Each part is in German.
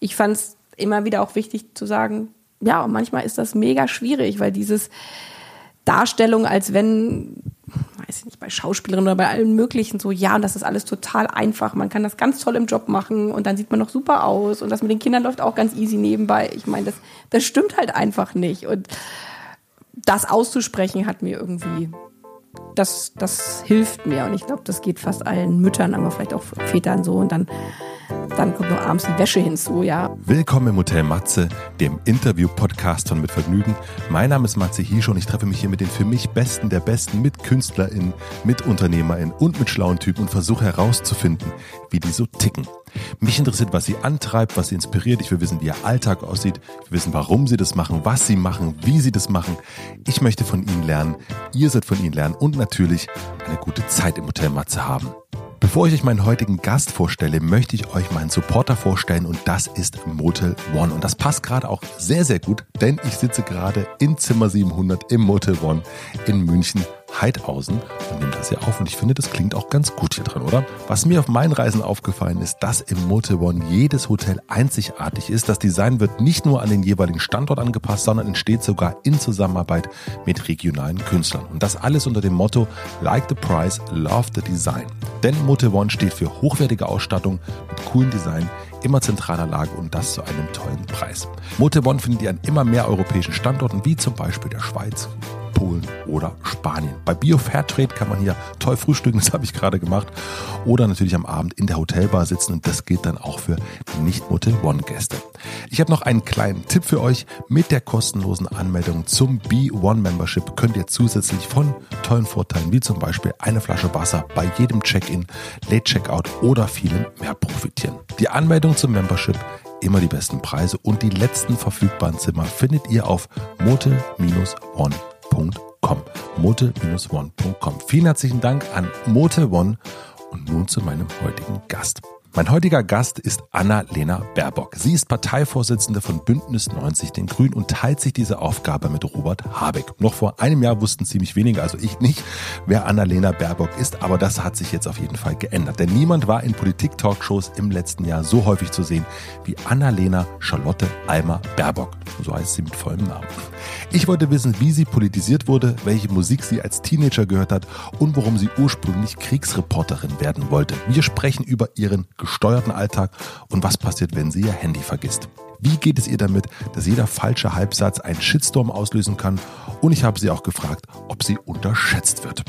ich fand es immer wieder auch wichtig zu sagen, ja, manchmal ist das mega schwierig, weil dieses Darstellung, als wenn, weiß ich nicht, bei Schauspielerinnen oder bei allen möglichen so, ja, und das ist alles total einfach. Man kann das ganz toll im Job machen und dann sieht man noch super aus und das mit den Kindern läuft auch ganz easy nebenbei. Ich meine, das, das stimmt halt einfach nicht. Und das auszusprechen hat mir irgendwie das, das hilft mir. Und ich glaube, das geht fast allen Müttern, aber vielleicht auch Vätern so. Und dann, dann kommt noch abends die Wäsche hinzu, ja. Willkommen im Hotel Matze, dem Interview-Podcast von Mit Vergnügen. Mein Name ist Matze Hiesch und ich treffe mich hier mit den für mich Besten der Besten, mit KünstlerInnen, mit UnternehmerInnen und mit schlauen Typen und versuche herauszufinden, wie die so ticken. Mich interessiert, was sie antreibt, was sie inspiriert. Ich will wissen, wie ihr Alltag aussieht. Will wissen, warum sie das machen, was sie machen, wie sie das machen. Ich möchte von ihnen lernen. Ihr sollt von ihnen lernen und natürlich eine gute Zeit im Hotel Matze haben. Bevor ich euch meinen heutigen Gast vorstelle, möchte ich euch meinen Supporter vorstellen und das ist Motel One. Und das passt gerade auch sehr, sehr gut, denn ich sitze gerade in Zimmer 700 im Motel One in München Heidhausen und nehme das hier auf. Und ich finde, das klingt auch ganz gut hier drin, oder? Was mir auf meinen Reisen aufgefallen ist, dass im Motel One jedes Hotel einzigartig ist. Das Design wird nicht nur an den jeweiligen Standort angepasst, sondern entsteht sogar in Zusammenarbeit mit regionalen Künstlern. Und das alles unter dem Motto Like the Price, Love the Design. Denn Motel One steht für hochwertige Ausstattung mit coolen Design, immer zentraler Lage und das zu einem tollen Preis. Motel One findet ihr an immer mehr europäischen Standorten, wie zum Beispiel der Schweiz, Polen oder Spanien. Bei Bio Fairtrade kann man hier toll frühstücken, das habe ich gerade gemacht. Oder natürlich am Abend in der Hotelbar sitzen und das geht dann auch für Nicht-Motel One-Gäste. Ich habe noch einen kleinen Tipp für euch. Mit der kostenlosen Anmeldung zum B1 Membership könnt ihr zusätzlich von tollen Vorteilen wie zum Beispiel eine Flasche Wasser bei jedem Check-in, Late Checkout oder vielem mehr profitieren. Die Anmeldung zum Membership immer die besten Preise und die letzten verfügbaren Zimmer findet ihr auf motel-one.com mote-one.com. Mote-one.com. Vielen herzlichen Dank an Mote One und nun zu meinem heutigen Gast. Mein heutiger Gast ist Anna-Lena Baerbock. Sie ist Parteivorsitzende von Bündnis 90 Den Grünen und teilt sich diese Aufgabe mit Robert Habeck. Noch vor einem Jahr wussten ziemlich wenige, also ich nicht, wer Anna-Lena Baerbock ist, aber das hat sich jetzt auf jeden Fall geändert. Denn niemand war in Politik-Talkshows im letzten Jahr so häufig zu sehen wie Anna-Lena Charlotte Almer Baerbock. So heißt sie mit vollem Namen. Ich wollte wissen, wie sie politisiert wurde, welche Musik sie als Teenager gehört hat und warum sie ursprünglich Kriegsreporterin werden wollte. Wir sprechen über ihren gesteuerten Alltag und was passiert, wenn sie ihr Handy vergisst. Wie geht es ihr damit, dass jeder falsche Halbsatz einen Shitstorm auslösen kann? Und ich habe sie auch gefragt, ob sie unterschätzt wird.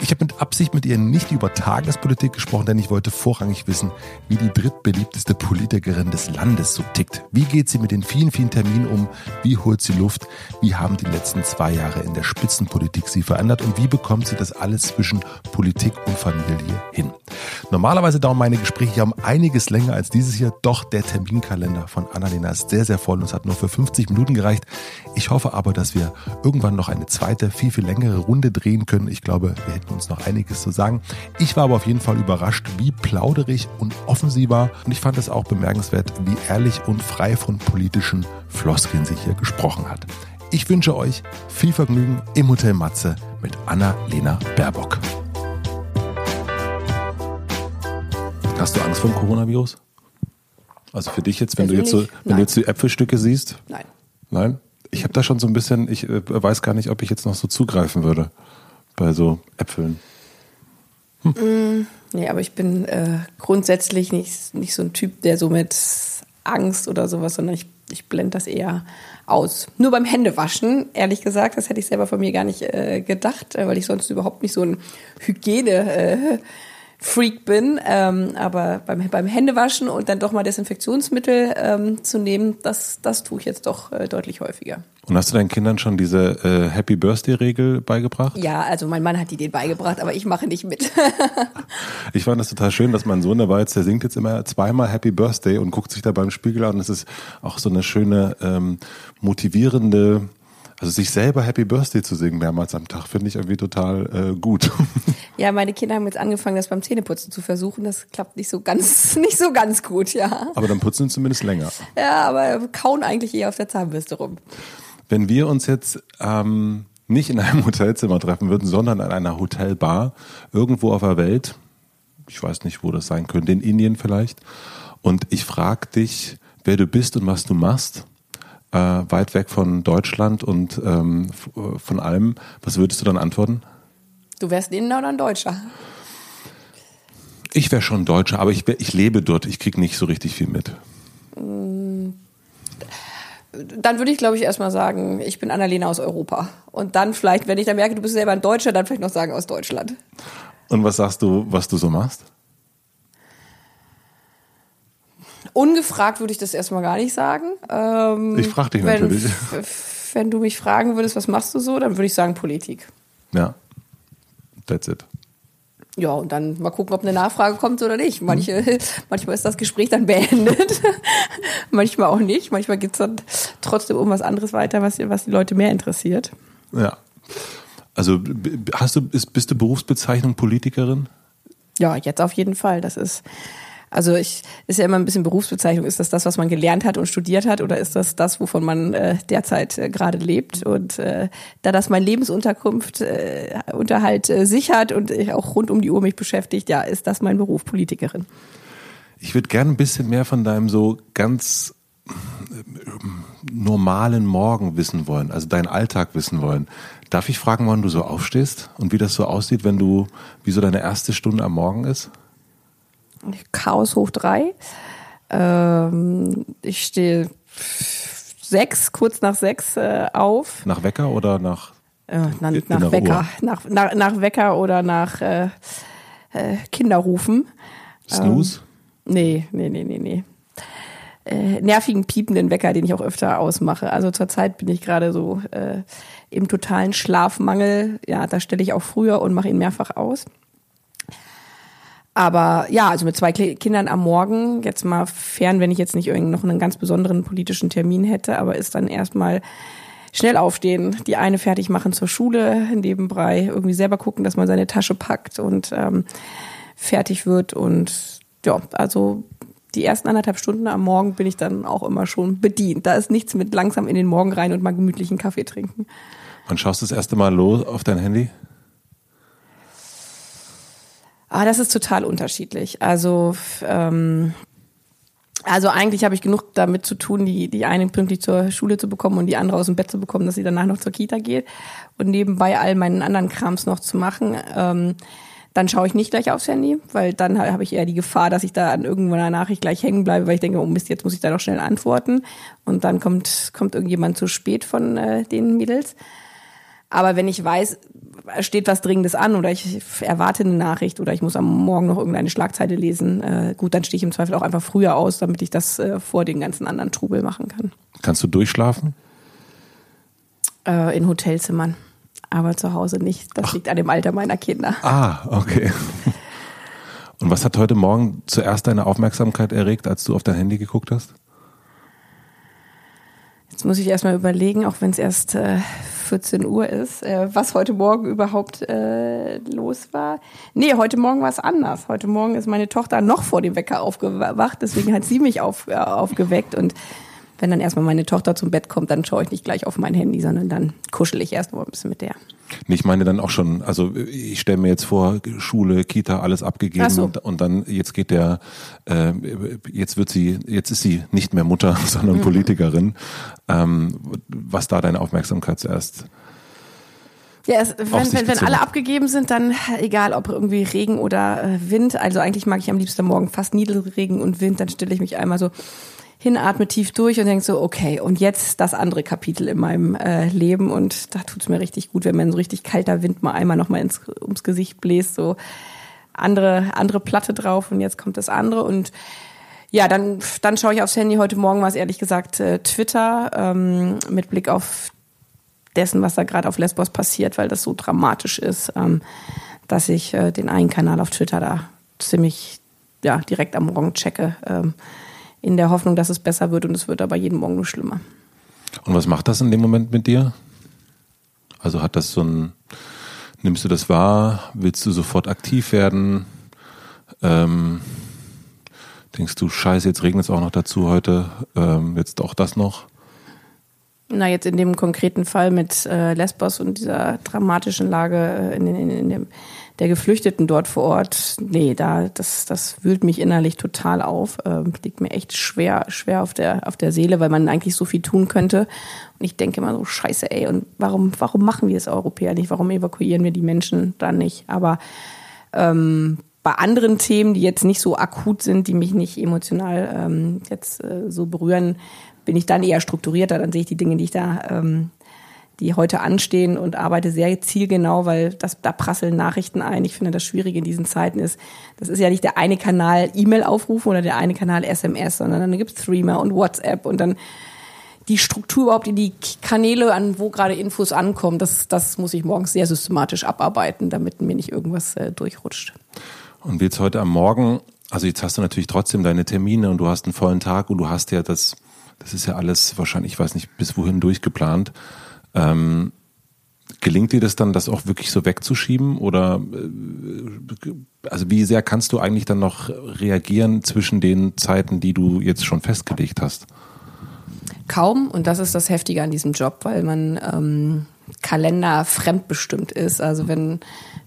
Ich habe mit Absicht mit ihr nicht über Tagespolitik gesprochen, denn ich wollte vorrangig wissen, wie die drittbeliebteste Politikerin des Landes so tickt. Wie geht sie mit den vielen, vielen Terminen um? Wie holt sie Luft? Wie haben die letzten zwei Jahre in der Spitzenpolitik sie verändert? Und wie bekommt sie das alles zwischen Politik und Familie hin? Normalerweise dauern meine Gespräche ja um einiges länger als dieses hier, doch der Terminkalender von Annalena ist sehr, sehr voll und es hat nur für 50 Minuten gereicht. Ich hoffe aber, dass wir irgendwann noch eine zweite, viel, viel längere Runde drehen können. Ich glaube, wir hätten uns noch einiges zu sagen. Ich war aber auf jeden Fall überrascht, wie plauderig und offen sie war. Und ich fand es auch bemerkenswert, wie ehrlich und frei von politischen Floskeln sie hier gesprochen hat. Ich wünsche euch viel Vergnügen im Hotel Matze mit Anna-Lena Baerbock. Hast du Angst vor dem Coronavirus? Also für dich jetzt, wenn du jetzt so, wenn du jetzt die Äpfelstücke siehst? Nein. Nein? Ich habe da schon so ein bisschen, ich äh, weiß gar nicht, ob ich jetzt noch so zugreifen würde bei so Äpfeln. Hm. Mm, nee, aber ich bin äh, grundsätzlich nicht, nicht so ein Typ, der so mit Angst oder sowas, sondern ich, ich blende das eher aus. Nur beim Händewaschen, ehrlich gesagt, das hätte ich selber von mir gar nicht äh, gedacht, äh, weil ich sonst überhaupt nicht so ein Hygiene äh, Freak bin, ähm, aber beim, beim Händewaschen und dann doch mal Desinfektionsmittel ähm, zu nehmen, das, das tue ich jetzt doch äh, deutlich häufiger. Und hast du deinen Kindern schon diese äh, Happy Birthday Regel beigebracht? Ja, also mein Mann hat die den beigebracht, aber ich mache nicht mit. ich fand das total schön, dass mein Sohn dabei ist, der singt jetzt immer zweimal Happy Birthday und guckt sich da beim Spiegel an. Das ist auch so eine schöne ähm, motivierende also sich selber Happy Birthday zu singen mehrmals am Tag, finde ich irgendwie total äh, gut. Ja, meine Kinder haben jetzt angefangen, das beim Zähneputzen zu versuchen. Das klappt nicht so ganz, nicht so ganz gut, ja. Aber dann putzen sie zumindest länger. Ja, aber kauen eigentlich eher auf der Zahnbürste rum. Wenn wir uns jetzt ähm, nicht in einem Hotelzimmer treffen würden, sondern an einer Hotelbar irgendwo auf der Welt, ich weiß nicht, wo das sein könnte, in Indien vielleicht, und ich frage dich, wer du bist und was du machst, äh, weit weg von Deutschland und ähm, von allem, was würdest du dann antworten? Du wärst ein Inder oder ein Deutscher? Ich wäre schon Deutscher, aber ich, wär, ich lebe dort. Ich kriege nicht so richtig viel mit. Dann würde ich, glaube ich, erstmal sagen, ich bin Annalena aus Europa. Und dann vielleicht, wenn ich dann merke, du bist selber ein Deutscher, dann vielleicht noch sagen aus Deutschland. Und was sagst du, was du so machst? Ungefragt würde ich das erstmal gar nicht sagen. Ähm, ich frage dich wenn, natürlich. Wenn du mich fragen würdest, was machst du so, dann würde ich sagen Politik. Ja, that's it. Ja, und dann mal gucken, ob eine Nachfrage kommt oder nicht. Manche, manchmal ist das Gespräch dann beendet, manchmal auch nicht. Manchmal geht es dann trotzdem um was anderes weiter, was, was die Leute mehr interessiert. Ja. Also hast du, bist du Berufsbezeichnung Politikerin? Ja, jetzt auf jeden Fall. Das ist also ich ist ja immer ein bisschen Berufsbezeichnung. Ist das das, was man gelernt hat und studiert hat, oder ist das das, wovon man äh, derzeit äh, gerade lebt? Und äh, da das mein Lebensunterkunft äh, Unterhalt äh, sichert und ich auch rund um die Uhr mich beschäftigt, ja, ist das mein Beruf Politikerin. Ich würde gerne ein bisschen mehr von deinem so ganz äh, normalen Morgen wissen wollen, also deinen Alltag wissen wollen. Darf ich fragen, wann du so aufstehst und wie das so aussieht, wenn du, wie so deine erste Stunde am Morgen ist? Chaos hoch drei. Ähm, ich stehe sechs, kurz nach sechs äh, auf. Nach Wecker oder nach? Äh, nach, nach Wecker. Nach, nach, nach Wecker oder nach äh, äh, Kinderrufen. Snooze? Ähm, nee, nee, nee, nee, nee. Äh, nervigen, piependen Wecker, den ich auch öfter ausmache. Also zurzeit bin ich gerade so äh, im totalen Schlafmangel. Ja, da stelle ich auch früher und mache ihn mehrfach aus. Aber ja, also mit zwei Kindern am Morgen, jetzt mal fern, wenn ich jetzt nicht irgend noch einen ganz besonderen politischen Termin hätte, aber ist dann erstmal schnell aufstehen, die eine fertig machen zur Schule, nebenbei irgendwie selber gucken, dass man seine Tasche packt und ähm, fertig wird. Und ja, also die ersten anderthalb Stunden am Morgen bin ich dann auch immer schon bedient. Da ist nichts mit langsam in den Morgen rein und mal gemütlichen Kaffee trinken. Wann schaust du das erste Mal los auf dein Handy? Ah, das ist total unterschiedlich. Also ähm, also eigentlich habe ich genug damit zu tun, die, die eine pünktlich zur Schule zu bekommen und die andere aus dem Bett zu bekommen, dass sie danach noch zur Kita geht und nebenbei all meinen anderen Krams noch zu machen. Ähm, dann schaue ich nicht gleich aufs Handy, weil dann habe ich eher die Gefahr, dass ich da an irgendeiner Nachricht gleich hängen bleibe, weil ich denke, oh Mist, jetzt muss ich da noch schnell antworten. Und dann kommt, kommt irgendjemand zu spät von äh, den Mädels. Aber wenn ich weiß, steht was Dringendes an oder ich erwarte eine Nachricht oder ich muss am Morgen noch irgendeine Schlagzeile lesen, äh, gut, dann stehe ich im Zweifel auch einfach früher aus, damit ich das äh, vor den ganzen anderen Trubel machen kann. Kannst du durchschlafen? Äh, in Hotelzimmern, aber zu Hause nicht. Das Ach. liegt an dem Alter meiner Kinder. Ah, okay. Und was hat heute Morgen zuerst deine Aufmerksamkeit erregt, als du auf dein Handy geguckt hast? Jetzt muss ich erstmal überlegen, auch wenn es erst äh, 14 Uhr ist, äh, was heute Morgen überhaupt äh, los war. Nee, heute Morgen war es anders. Heute Morgen ist meine Tochter noch vor dem Wecker aufgewacht, deswegen hat sie mich auf, äh, aufgeweckt und wenn dann erstmal meine Tochter zum Bett kommt, dann schaue ich nicht gleich auf mein Handy, sondern dann kuschel ich erst mal ein bisschen mit der. Ich meine dann auch schon, also ich stelle mir jetzt vor, Schule, Kita, alles abgegeben so. und, und, dann jetzt geht der, äh, jetzt wird sie, jetzt ist sie nicht mehr Mutter, sondern mhm. Politikerin. Ähm, was da deine Aufmerksamkeit zuerst ja, es, wenn, wenn, wenn alle abgegeben sind, dann egal ob irgendwie Regen oder äh, Wind, also eigentlich mag ich am liebsten morgen fast Niedelregen und Wind, dann stelle ich mich einmal so hinatme tief durch und denke so, okay, und jetzt das andere Kapitel in meinem äh, Leben und da tut's mir richtig gut, wenn man so richtig kalter Wind mal einmal nochmal ins, ums Gesicht bläst, so andere, andere Platte drauf und jetzt kommt das andere und ja, dann, dann schaue ich aufs Handy. Heute Morgen war es ehrlich gesagt äh, Twitter ähm, mit Blick auf dessen, was da gerade auf Lesbos passiert, weil das so dramatisch ist, ähm, dass ich äh, den einen Kanal auf Twitter da ziemlich ja, direkt am Morgen checke. Ähm, in der Hoffnung, dass es besser wird und es wird aber jeden Morgen nur schlimmer. Und was macht das in dem Moment mit dir? Also hat das so ein, nimmst du das wahr? Willst du sofort aktiv werden? Ähm, denkst du, scheiße, jetzt regnet es auch noch dazu heute, ähm, jetzt auch das noch? Na, jetzt in dem konkreten Fall mit äh, Lesbos und dieser dramatischen Lage äh, in, in, in dem der Geflüchteten dort vor Ort, nee, da, das, das wühlt mich innerlich total auf. Ähm, liegt mir echt schwer, schwer auf der, auf der Seele, weil man eigentlich so viel tun könnte. Und ich denke immer so, scheiße, ey, und warum, warum machen wir es Europäer nicht? Warum evakuieren wir die Menschen dann nicht? Aber ähm, bei anderen Themen, die jetzt nicht so akut sind, die mich nicht emotional ähm, jetzt äh, so berühren, bin ich dann eher strukturierter. Dann sehe ich die Dinge, die ich da ähm, die heute anstehen und arbeite sehr zielgenau, weil das, da prasseln Nachrichten ein. Ich finde, das Schwierige in diesen Zeiten ist, das ist ja nicht der eine Kanal E-Mail-Aufrufe oder der eine Kanal SMS, sondern dann gibt es Threema und WhatsApp und dann die Struktur überhaupt in die Kanäle, an wo gerade Infos ankommen, das, das muss ich morgens sehr systematisch abarbeiten, damit mir nicht irgendwas äh, durchrutscht. Und jetzt heute am Morgen, also jetzt hast du natürlich trotzdem deine Termine und du hast einen vollen Tag und du hast ja das, das ist ja alles wahrscheinlich, ich weiß nicht, bis wohin durchgeplant. Ähm, gelingt dir das dann, das auch wirklich so wegzuschieben? Oder äh, also wie sehr kannst du eigentlich dann noch reagieren zwischen den Zeiten, die du jetzt schon festgelegt hast? Kaum, und das ist das Heftige an diesem Job, weil man ähm, Kalender fremdbestimmt ist. Also wenn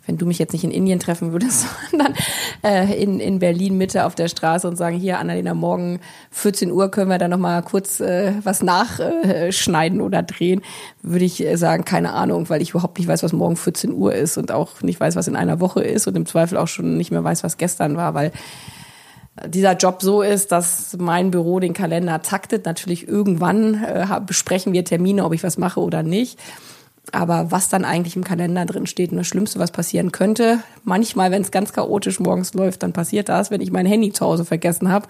wenn du mich jetzt nicht in Indien treffen würdest, sondern äh, in, in Berlin Mitte auf der Straße und sagen, hier Annalena, morgen 14 Uhr können wir da nochmal kurz äh, was nachschneiden äh, oder drehen, würde ich äh, sagen, keine Ahnung, weil ich überhaupt nicht weiß, was morgen 14 Uhr ist und auch nicht weiß, was in einer Woche ist und im Zweifel auch schon nicht mehr weiß, was gestern war, weil dieser Job so ist, dass mein Büro den Kalender taktet. Natürlich irgendwann äh, besprechen wir Termine, ob ich was mache oder nicht. Aber was dann eigentlich im Kalender drin steht und das Schlimmste, was passieren könnte, manchmal, wenn es ganz chaotisch morgens läuft, dann passiert das, wenn ich mein Handy zu Hause vergessen habe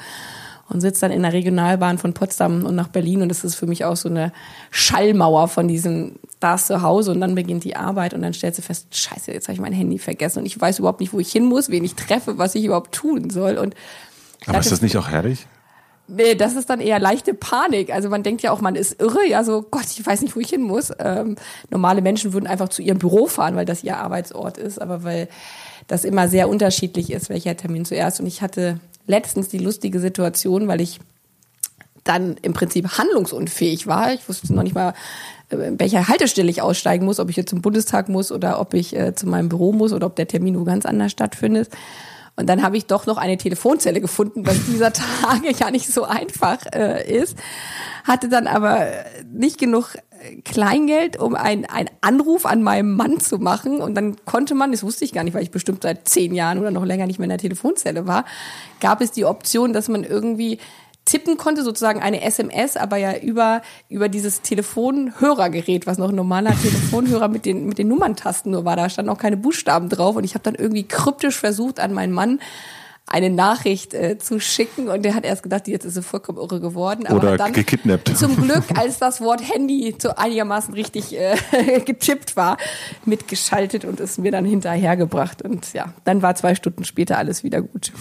und sitze dann in der Regionalbahn von Potsdam und nach Berlin und das ist für mich auch so eine Schallmauer von diesem da zu Hause und dann beginnt die Arbeit und dann stellst du fest, scheiße, jetzt habe ich mein Handy vergessen und ich weiß überhaupt nicht, wo ich hin muss, wen ich treffe, was ich überhaupt tun soll und aber ist das nicht auch herrlich? Das ist dann eher leichte Panik. Also man denkt ja auch, man ist irre, ja so, Gott, ich weiß nicht, wo ich hin muss. Ähm, normale Menschen würden einfach zu ihrem Büro fahren, weil das ihr Arbeitsort ist, aber weil das immer sehr unterschiedlich ist, welcher Termin zuerst. Und ich hatte letztens die lustige Situation, weil ich dann im Prinzip handlungsunfähig war. Ich wusste noch nicht mal, äh, in welcher Haltestelle ich aussteigen muss, ob ich jetzt zum Bundestag muss oder ob ich äh, zu meinem Büro muss oder ob der Termin wo ganz anders stattfindet. Und dann habe ich doch noch eine Telefonzelle gefunden, was dieser Tage ja nicht so einfach äh, ist. Hatte dann aber nicht genug äh, Kleingeld, um einen Anruf an meinem Mann zu machen. Und dann konnte man, das wusste ich gar nicht, weil ich bestimmt seit zehn Jahren oder noch länger nicht mehr in der Telefonzelle war, gab es die Option, dass man irgendwie tippen konnte, sozusagen eine SMS, aber ja über, über dieses Telefonhörergerät, was noch ein normaler Telefonhörer mit den, mit den Nummerntasten nur war. Da standen auch keine Buchstaben drauf und ich habe dann irgendwie kryptisch versucht, an meinen Mann eine Nachricht äh, zu schicken und der hat erst gedacht, jetzt ist sie vollkommen irre geworden. Aber Oder dann gekidnappt. Zum Glück, als das Wort Handy so einigermaßen richtig äh, getippt war, mitgeschaltet und es mir dann hinterhergebracht. Und ja, dann war zwei Stunden später alles wieder gut.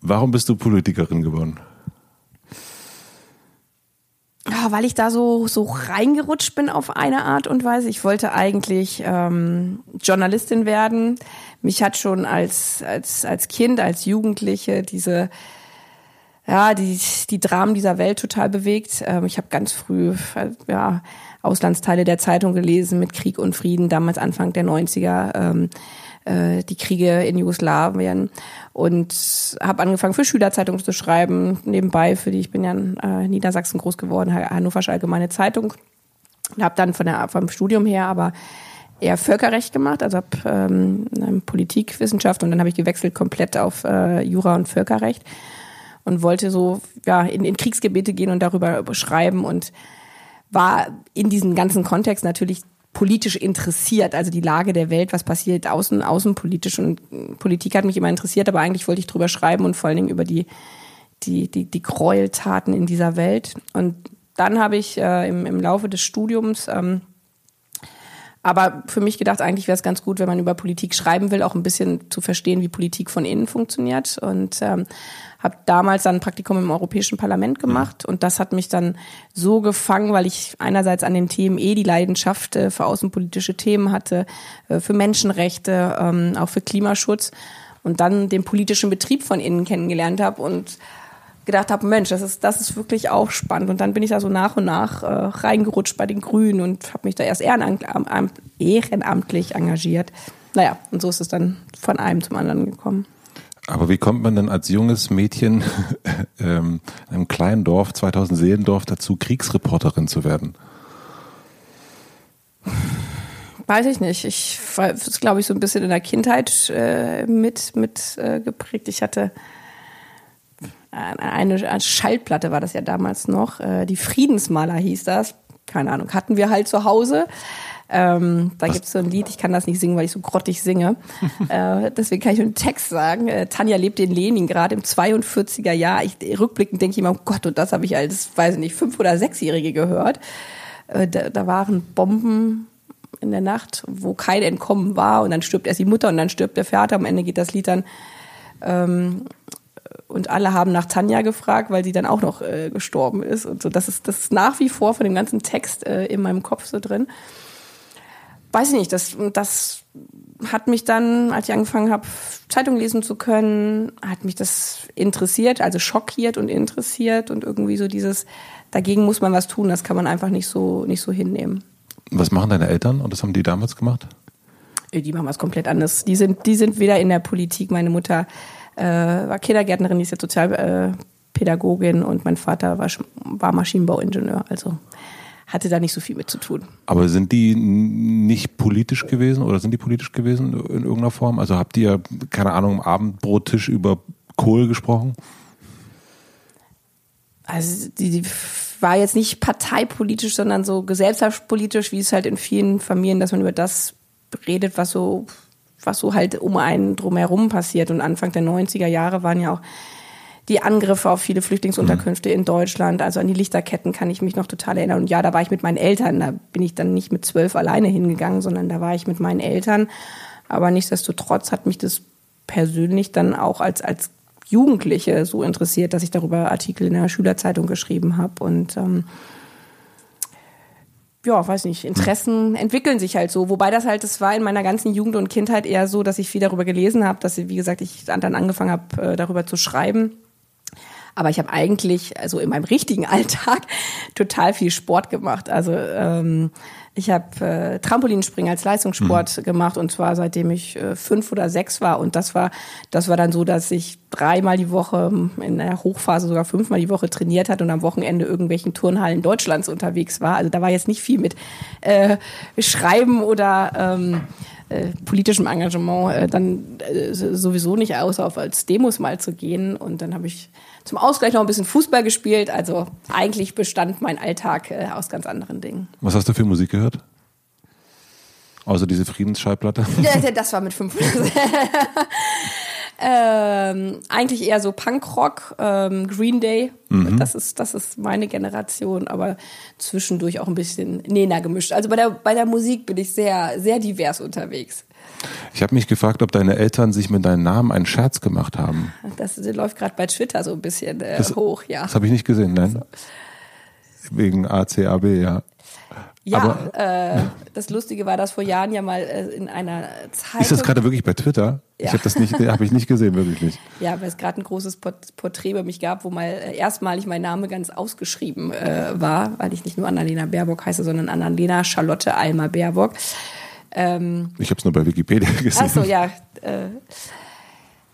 Warum bist du Politikerin geworden? Ja, weil ich da so, so reingerutscht bin auf eine Art und Weise. Ich wollte eigentlich ähm, Journalistin werden. Mich hat schon als, als, als Kind, als Jugendliche diese, ja, die, die Dramen dieser Welt total bewegt. Ähm, ich habe ganz früh ja, Auslandsteile der Zeitung gelesen mit Krieg und Frieden, damals Anfang der 90er. Ähm, äh, die Kriege in Jugoslawien und habe angefangen für Schülerzeitungen zu schreiben, nebenbei für die, ich bin ja in äh, Niedersachsen groß geworden, Hannoversche Allgemeine Zeitung. Und habe dann von der, vom Studium her aber eher Völkerrecht gemacht, also habe ähm, Politikwissenschaft und dann habe ich gewechselt komplett auf äh, Jura und Völkerrecht und wollte so ja in, in Kriegsgebiete gehen und darüber schreiben und war in diesem ganzen Kontext natürlich politisch interessiert, also die Lage der Welt, was passiert außen, außenpolitisch und Politik hat mich immer interessiert, aber eigentlich wollte ich drüber schreiben und vor allen Dingen über die, die, die, die Gräueltaten in dieser Welt. Und dann habe ich äh, im, im Laufe des Studiums ähm, aber für mich gedacht, eigentlich wäre es ganz gut, wenn man über Politik schreiben will, auch ein bisschen zu verstehen, wie Politik von innen funktioniert. Und ähm, habe damals dann ein Praktikum im Europäischen Parlament gemacht und das hat mich dann so gefangen, weil ich einerseits an den Themen eh die Leidenschaft äh, für außenpolitische Themen hatte, äh, für Menschenrechte, ähm, auch für Klimaschutz und dann den politischen Betrieb von innen kennengelernt habe und gedacht habe, Mensch, das ist, das ist wirklich auch spannend. Und dann bin ich da so nach und nach äh, reingerutscht bei den Grünen und habe mich da erst ehrenamtlich engagiert. naja, und so ist es dann von einem zum anderen gekommen. Aber wie kommt man denn als junges Mädchen ähm, in einem kleinen Dorf, 2000 Seelendorf, dazu, Kriegsreporterin zu werden? Weiß ich nicht. Ich war, glaube ich, so ein bisschen in der Kindheit äh, mit, mit äh, geprägt. Ich hatte eine, eine Schallplatte, war das ja damals noch. Äh, die Friedensmaler hieß das. Keine Ahnung, hatten wir halt zu Hause. Ähm, da gibt es so ein Lied, ich kann das nicht singen, weil ich so grottig singe. äh, deswegen kann ich nur einen Text sagen. Äh, Tanja lebt in Leningrad im 42er Jahr. Ich, rückblickend denke ich immer, oh Gott, und das habe ich als, weiß ich nicht, fünf- oder sechsjährige gehört. Äh, da, da waren Bomben in der Nacht, wo kein Entkommen war und dann stirbt erst die Mutter und dann stirbt der Vater. Am Ende geht das Lied dann ähm, und alle haben nach Tanja gefragt, weil sie dann auch noch äh, gestorben ist und so. Das ist das ist nach wie vor von dem ganzen Text äh, in meinem Kopf so drin. Weiß ich nicht, das das hat mich dann, als ich angefangen habe, Zeitung lesen zu können, hat mich das interessiert, also schockiert und interessiert und irgendwie so dieses dagegen muss man was tun, das kann man einfach nicht so nicht so hinnehmen. Was machen deine Eltern und das haben die damals gemacht? Äh, die machen was komplett anderes. Die sind, die sind wieder in der Politik. Meine Mutter äh, war Kindergärtnerin, die ist jetzt Sozialpädagogin und mein Vater war, war Maschinenbauingenieur. Also hatte da nicht so viel mit zu tun. Aber sind die nicht politisch gewesen oder sind die politisch gewesen in irgendeiner Form? Also habt ihr, keine Ahnung, am Abendbrottisch über Kohl gesprochen? Also die, die war jetzt nicht parteipolitisch, sondern so gesellschaftspolitisch, wie es halt in vielen Familien, dass man über das redet, was so, was so halt um einen drumherum passiert. Und Anfang der 90er Jahre waren ja auch die Angriffe auf viele Flüchtlingsunterkünfte mhm. in Deutschland, also an die Lichterketten kann ich mich noch total erinnern. Und ja, da war ich mit meinen Eltern, da bin ich dann nicht mit zwölf alleine hingegangen, sondern da war ich mit meinen Eltern. Aber nichtsdestotrotz hat mich das persönlich dann auch als, als Jugendliche so interessiert, dass ich darüber Artikel in der Schülerzeitung geschrieben habe. Und ähm, ja, weiß nicht, Interessen entwickeln sich halt so. Wobei das halt, das war in meiner ganzen Jugend und Kindheit eher so, dass ich viel darüber gelesen habe, dass, wie gesagt, ich dann angefangen habe, äh, darüber zu schreiben. Aber ich habe eigentlich, also in meinem richtigen Alltag, total viel Sport gemacht. Also ähm, ich habe äh, Trampolinspringen als Leistungssport mhm. gemacht und zwar seitdem ich äh, fünf oder sechs war. Und das war, das war dann so, dass ich dreimal die Woche, in der Hochphase sogar fünfmal die Woche trainiert hat und am Wochenende irgendwelchen Turnhallen Deutschlands unterwegs war. Also da war jetzt nicht viel mit äh, Schreiben oder ähm, äh, politischem Engagement äh, dann äh, sowieso nicht aus, auf als Demos mal zu gehen. Und dann habe ich zum Ausgleich noch ein bisschen Fußball gespielt. Also eigentlich bestand mein Alltag äh, aus ganz anderen Dingen. Was hast du für Musik gehört? Außer diese Friedensschallplatte? Ja, das war mit fünf. ähm, eigentlich eher so Punkrock, ähm, Green Day. Mhm. Das ist das ist meine Generation, aber zwischendurch auch ein bisschen Nena gemischt. Also bei der bei der Musik bin ich sehr sehr divers unterwegs. Ich habe mich gefragt, ob deine Eltern sich mit deinem Namen einen Scherz gemacht haben. Das läuft gerade bei Twitter so ein bisschen äh, das, hoch, ja. Das habe ich nicht gesehen, nein. So. Wegen ACAB, ja. Ja, Aber, äh, das Lustige war, dass vor Jahren ja mal äh, in einer Zeitung. Ist das gerade wirklich bei Twitter? Ja. Ich habe das nicht, habe ich nicht gesehen, wirklich nicht. Ja, weil es gerade ein großes Porträt über mich gab, wo mal äh, erstmalig mein Name ganz ausgeschrieben äh, war, weil ich nicht nur Annalena Baerbock heiße, sondern Annalena Charlotte Alma Baerbock. Ähm, ich habe es nur bei Wikipedia gesehen. Ach so, ja. Äh,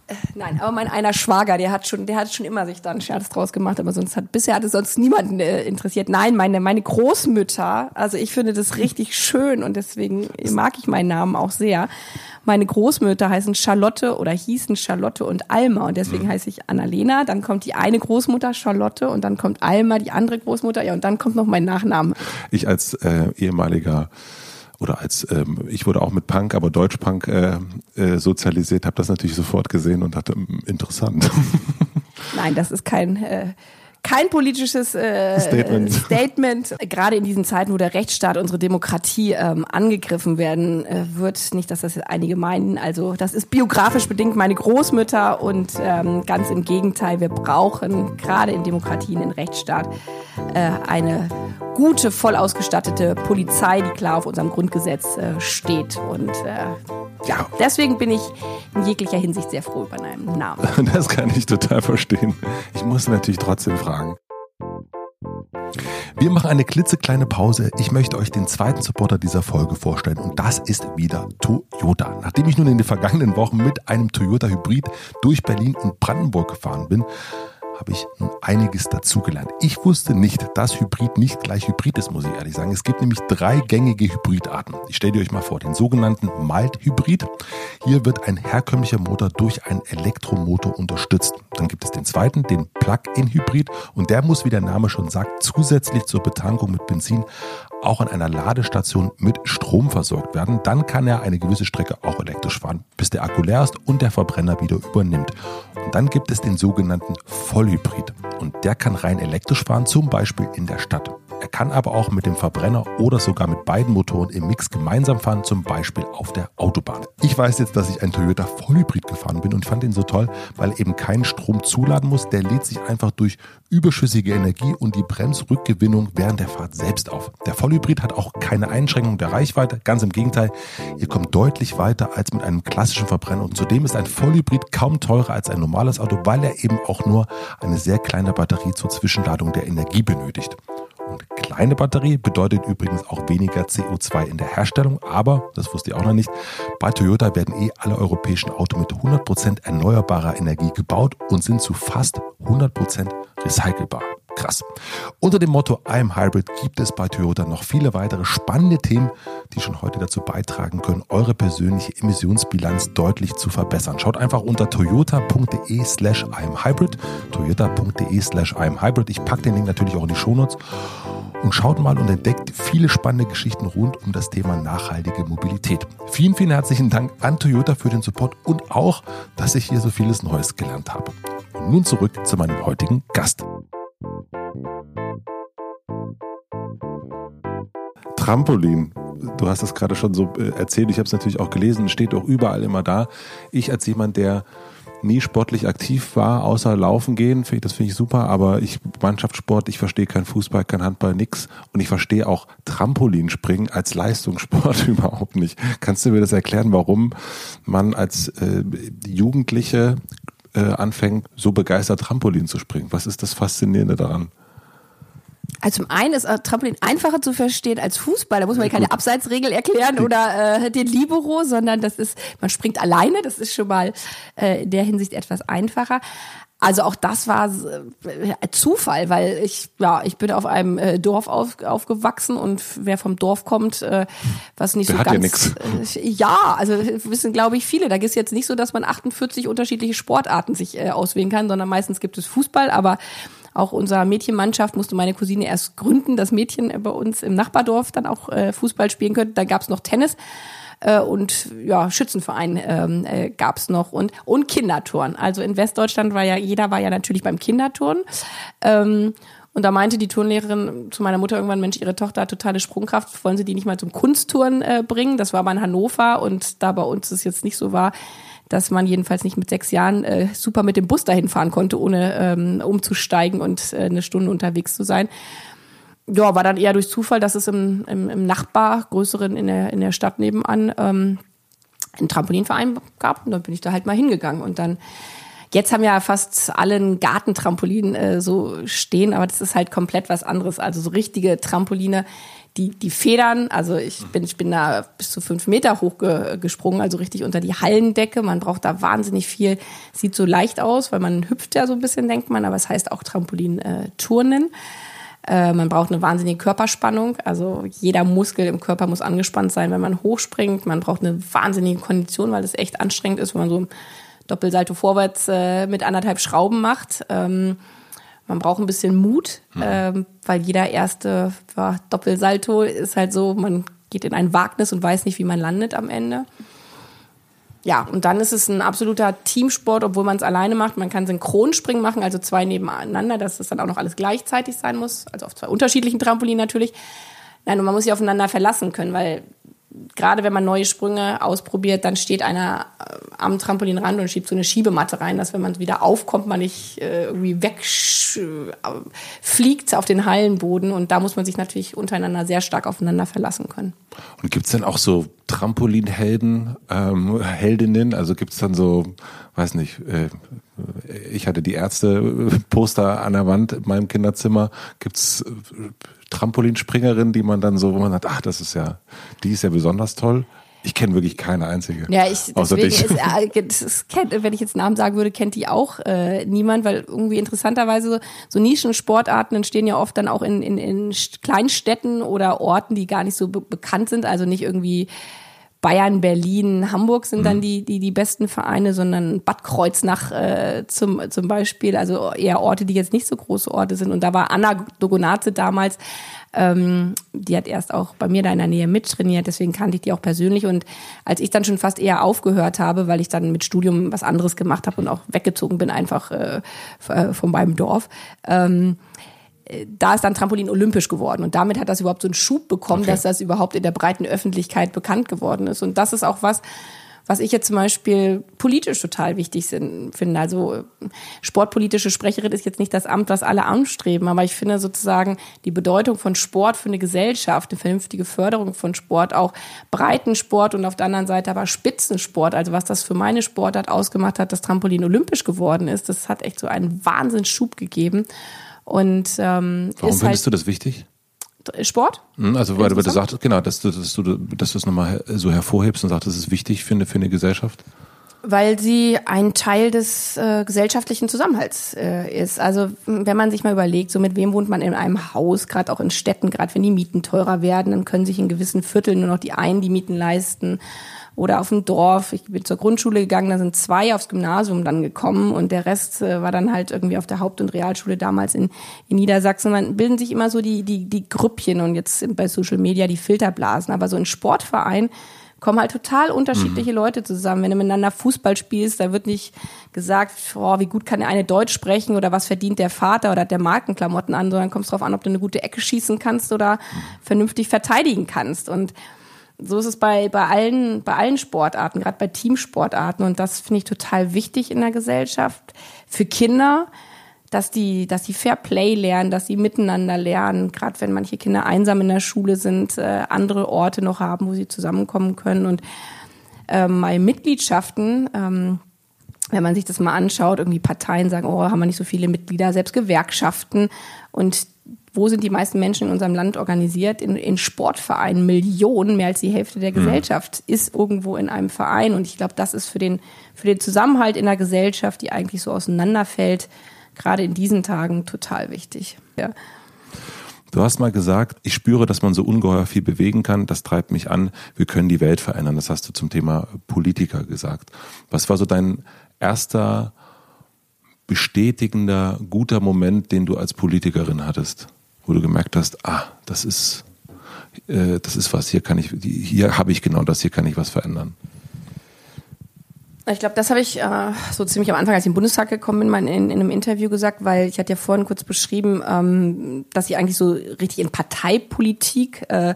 äh, nein, aber mein einer Schwager, der hat schon, der hat schon immer sich da einen Scherz draus gemacht, aber sonst hat bisher hat es sonst niemanden äh, interessiert. Nein, meine meine Großmütter, also ich finde das richtig schön und deswegen mag ich meinen Namen auch sehr. Meine Großmütter heißen Charlotte oder hießen Charlotte und Alma und deswegen mhm. heiße ich Annalena. Dann kommt die eine Großmutter Charlotte und dann kommt Alma, die andere Großmutter, ja und dann kommt noch mein Nachname. Ich als äh, ehemaliger oder als ähm, ich wurde auch mit Punk, aber Deutschpunk äh, äh, sozialisiert, habe das natürlich sofort gesehen und dachte, hm, interessant. Nein, das ist kein äh, kein politisches äh, Statement. Statement. Gerade in diesen Zeiten, wo der Rechtsstaat, unsere Demokratie ähm, angegriffen werden äh, wird, nicht, dass das einige meinen. Also das ist biografisch bedingt meine Großmütter und ähm, ganz im Gegenteil, wir brauchen gerade in Demokratien, in Rechtsstaat äh, eine gute, voll ausgestattete Polizei, die klar auf unserem Grundgesetz äh, steht. Und äh, ja, deswegen bin ich in jeglicher Hinsicht sehr froh über meinen Namen. Das kann ich total verstehen. Ich muss natürlich trotzdem fragen. Wir machen eine klitzekleine Pause. Ich möchte euch den zweiten Supporter dieser Folge vorstellen und das ist wieder Toyota. Nachdem ich nun in den vergangenen Wochen mit einem Toyota Hybrid durch Berlin und Brandenburg gefahren bin, habe ich nun einiges dazugelernt. Ich wusste nicht, dass Hybrid nicht gleich Hybrid ist, muss ich ehrlich sagen. Es gibt nämlich drei gängige Hybridarten. Ich stelle dir euch mal vor, den sogenannten Mild-Hybrid. Hier wird ein herkömmlicher Motor durch einen Elektromotor unterstützt. Dann gibt es den zweiten, den Plug-in-Hybrid und der muss, wie der Name schon sagt, zusätzlich zur Betankung mit Benzin auch an einer Ladestation mit Strom versorgt werden. Dann kann er eine gewisse Strecke auch elektrisch fahren, bis der Akku leer ist und der Verbrenner wieder übernimmt. Und dann gibt es den sogenannten Vollhybrid. Und der kann rein elektrisch fahren, zum Beispiel in der Stadt. Er kann aber auch mit dem Verbrenner oder sogar mit beiden Motoren im Mix gemeinsam fahren, zum Beispiel auf der Autobahn. Ich weiß jetzt, dass ich ein Toyota Vollhybrid gefahren bin und fand ihn so toll, weil er eben keinen Strom zuladen muss. Der lädt sich einfach durch überschüssige Energie und die Bremsrückgewinnung während der Fahrt selbst auf. Der Vollhybrid hat auch keine Einschränkung der Reichweite, ganz im Gegenteil, ihr kommt deutlich weiter als mit einem klassischen Verbrenner und zudem ist ein Vollhybrid kaum teurer als ein normales Auto, weil er eben auch nur eine sehr kleine Batterie zur Zwischenladung der Energie benötigt. Und kleine Batterie bedeutet übrigens auch weniger CO2 in der Herstellung, aber, das wusste ich auch noch nicht, bei Toyota werden eh alle europäischen Autos mit 100% erneuerbarer Energie gebaut und sind zu fast 100% recycelbar. Krass. Unter dem Motto I'm Hybrid gibt es bei Toyota noch viele weitere spannende Themen, die schon heute dazu beitragen können, eure persönliche Emissionsbilanz deutlich zu verbessern. Schaut einfach unter toyota.de slash I'm Hybrid, toyota.de slash I'm Hybrid. Ich packe den Link natürlich auch in die Shownotes und schaut mal und entdeckt viele spannende Geschichten rund um das Thema nachhaltige Mobilität. Vielen, vielen herzlichen Dank an Toyota für den Support und auch, dass ich hier so vieles Neues gelernt habe. Und nun zurück zu meinem heutigen Gast. Trampolin. Du hast es gerade schon so äh, erzählt, ich habe es natürlich auch gelesen, steht auch überall immer da. Ich als jemand, der nie sportlich aktiv war, außer Laufen gehen, finde ich, das finde ich super, aber ich Mannschaftssport, ich verstehe kein Fußball, kein Handball, nix und ich verstehe auch Trampolinspringen als Leistungssport überhaupt nicht. Kannst du mir das erklären, warum man als äh, Jugendliche äh, anfängt, so begeistert Trampolin zu springen? Was ist das Faszinierende daran? Also zum einen ist äh, Trampolin einfacher zu verstehen als Fußball. Da muss man ja keine Abseitsregel erklären oder äh, den Libero, sondern das ist, man springt alleine. Das ist schon mal äh, in der Hinsicht etwas einfacher. Also auch das war äh, Zufall, weil ich ja ich bin auf einem äh, Dorf auf, aufgewachsen und wer vom Dorf kommt, äh, was nicht Der so ganz ja, äh, ja also wissen glaube ich viele. Da es jetzt nicht so, dass man 48 unterschiedliche Sportarten sich äh, auswählen kann, sondern meistens gibt es Fußball, aber auch unser Mädchenmannschaft musste meine Cousine erst gründen, das Mädchen bei uns im Nachbardorf dann auch äh, Fußball spielen könnte. Dann gab es noch Tennis äh, und ja Schützenverein ähm, äh, gab es noch und und Kinderturnen. Also in Westdeutschland war ja jeder war ja natürlich beim Kinderturnen. Ähm, und da meinte die Turnlehrerin zu meiner Mutter irgendwann, Mensch, ihre Tochter hat totale Sprungkraft, wollen Sie die nicht mal zum Kunstturnen äh, bringen? Das war aber in Hannover und da bei uns es jetzt nicht so war, dass man jedenfalls nicht mit sechs Jahren äh, super mit dem Bus dahin fahren konnte, ohne ähm, umzusteigen und äh, eine Stunde unterwegs zu sein. Ja, war dann eher durch Zufall, dass es im, im, im Nachbar, größeren in der, in der Stadt nebenan, ähm, einen Trampolinverein gab. Und dann bin ich da halt mal hingegangen. Und dann, jetzt haben ja fast alle ein Gartentrampolin äh, so stehen, aber das ist halt komplett was anderes. Also so richtige Trampoline, die, die Federn, also ich bin, ich bin da bis zu fünf Meter hoch ge, gesprungen, also richtig unter die Hallendecke. Man braucht da wahnsinnig viel. Sieht so leicht aus, weil man hüpft ja so ein bisschen, denkt man, aber es heißt auch Trampolin-Turnen. Äh, man braucht eine wahnsinnige Körperspannung. Also jeder Muskel im Körper muss angespannt sein, wenn man hochspringt. Man braucht eine wahnsinnige Kondition, weil es echt anstrengend ist, wenn man so ein Doppelsalto vorwärts äh, mit anderthalb Schrauben macht. Ähm, man braucht ein bisschen Mut, mhm. ähm, weil jeder erste ja, Doppelsalto ist halt so, man geht in ein Wagnis und weiß nicht, wie man landet am Ende. Ja, und dann ist es ein absoluter Teamsport, obwohl man es alleine macht. Man kann Synchronspringen machen, also zwei nebeneinander, dass das dann auch noch alles gleichzeitig sein muss, also auf zwei unterschiedlichen Trampolinen natürlich. Nein, und man muss sich aufeinander verlassen können, weil gerade wenn man neue Sprünge ausprobiert, dann steht einer äh, am Trampolinrand und schiebt so eine Schiebematte rein, dass wenn man wieder aufkommt, man nicht äh, irgendwie wegfliegt auf den Hallenboden. Und da muss man sich natürlich untereinander sehr stark aufeinander verlassen können. Und gibt's denn auch so Trampolinhelden, ähm, Heldinnen? Also gibt's dann so, weiß nicht, äh, ich hatte die Ärzte-Poster an der Wand in meinem Kinderzimmer. Gibt's äh, Trampolinspringerin, die man dann so, wo man sagt, ach, das ist ja, die ist ja besonders toll. Ich kenne wirklich keine einzige. Ja, ich außer dich. Ist, äh, das kennt, wenn ich jetzt Namen sagen würde, kennt die auch äh, niemand, weil irgendwie interessanterweise so, so Nischensportarten entstehen ja oft dann auch in, in, in Kleinstädten oder Orten, die gar nicht so be bekannt sind, also nicht irgendwie Bayern, Berlin, Hamburg sind dann mhm. die, die, die besten Vereine, sondern Bad Kreuznach äh, zum, zum Beispiel, also eher Orte, die jetzt nicht so große Orte sind. Und da war Anna Dogonaze damals, ähm, die hat erst auch bei mir da in der Nähe mittrainiert, deswegen kannte ich die auch persönlich. Und als ich dann schon fast eher aufgehört habe, weil ich dann mit Studium was anderes gemacht habe und auch weggezogen bin, einfach äh, äh von meinem Dorf, ähm, da ist dann Trampolin olympisch geworden und damit hat das überhaupt so einen Schub bekommen, okay. dass das überhaupt in der breiten Öffentlichkeit bekannt geworden ist. Und das ist auch was, was ich jetzt zum Beispiel politisch total wichtig finde. Also sportpolitische Sprecherin ist jetzt nicht das Amt, was alle anstreben, aber ich finde sozusagen die Bedeutung von Sport für eine Gesellschaft, eine vernünftige Förderung von Sport, auch Breitensport und auf der anderen Seite aber Spitzensport, also was das für meine Sportart ausgemacht hat, dass Trampolin olympisch geworden ist, das hat echt so einen Wahnsinnsschub gegeben. Und ähm, warum findest halt du das wichtig? Sport? Hm, also weil, weil du sagst, genau, dass du, dass du, dass du es nochmal so hervorhebst und sagst, das ist wichtig für eine, für eine Gesellschaft. Weil sie ein Teil des äh, gesellschaftlichen Zusammenhalts äh, ist. Also wenn man sich mal überlegt, so mit wem wohnt man in einem Haus, gerade auch in Städten, gerade wenn die Mieten teurer werden, dann können sich in gewissen Vierteln nur noch die einen die Mieten leisten oder auf dem Dorf. Ich bin zur Grundschule gegangen, da sind zwei aufs Gymnasium dann gekommen und der Rest äh, war dann halt irgendwie auf der Haupt- und Realschule damals in, in Niedersachsen. Dann bilden sich immer so die, die, die Grüppchen und jetzt sind bei Social Media die Filterblasen. Aber so ein Sportverein kommen halt total unterschiedliche mhm. Leute zusammen. Wenn du miteinander Fußball spielst, da wird nicht gesagt, oh, wie gut kann der eine Deutsch sprechen oder was verdient der Vater oder hat der Markenklamotten an, sondern kommt es darauf an, ob du eine gute Ecke schießen kannst oder vernünftig verteidigen kannst. Und so ist es bei, bei, allen, bei allen Sportarten, gerade bei Teamsportarten. Und das finde ich total wichtig in der Gesellschaft. Für Kinder, dass die, dass die Fair Play lernen, dass sie miteinander lernen. Gerade wenn manche Kinder einsam in der Schule sind, äh, andere Orte noch haben, wo sie zusammenkommen können. Und ähm, bei Mitgliedschaften, ähm, wenn man sich das mal anschaut, irgendwie Parteien sagen, oh, haben wir nicht so viele Mitglieder, selbst Gewerkschaften. Und wo sind die meisten Menschen in unserem Land organisiert? In, in Sportvereinen, Millionen, mehr als die Hälfte der mhm. Gesellschaft ist irgendwo in einem Verein. Und ich glaube, das ist für den, für den Zusammenhalt in der Gesellschaft, die eigentlich so auseinanderfällt, gerade in diesen Tagen total wichtig. Ja. Du hast mal gesagt, ich spüre, dass man so ungeheuer viel bewegen kann. Das treibt mich an. Wir können die Welt verändern. Das hast du zum Thema Politiker gesagt. Was war so dein erster bestätigender, guter Moment, den du als Politikerin hattest? wo du gemerkt hast, ah, das ist, äh, das ist was, hier kann ich, hier habe ich genau das, hier kann ich was verändern? Ich glaube, das habe ich äh, so ziemlich am Anfang, als ich in den Bundestag gekommen bin, mal in, in, einem Interview gesagt, weil ich hatte ja vorhin kurz beschrieben, ähm, dass ich eigentlich so richtig in Parteipolitik äh,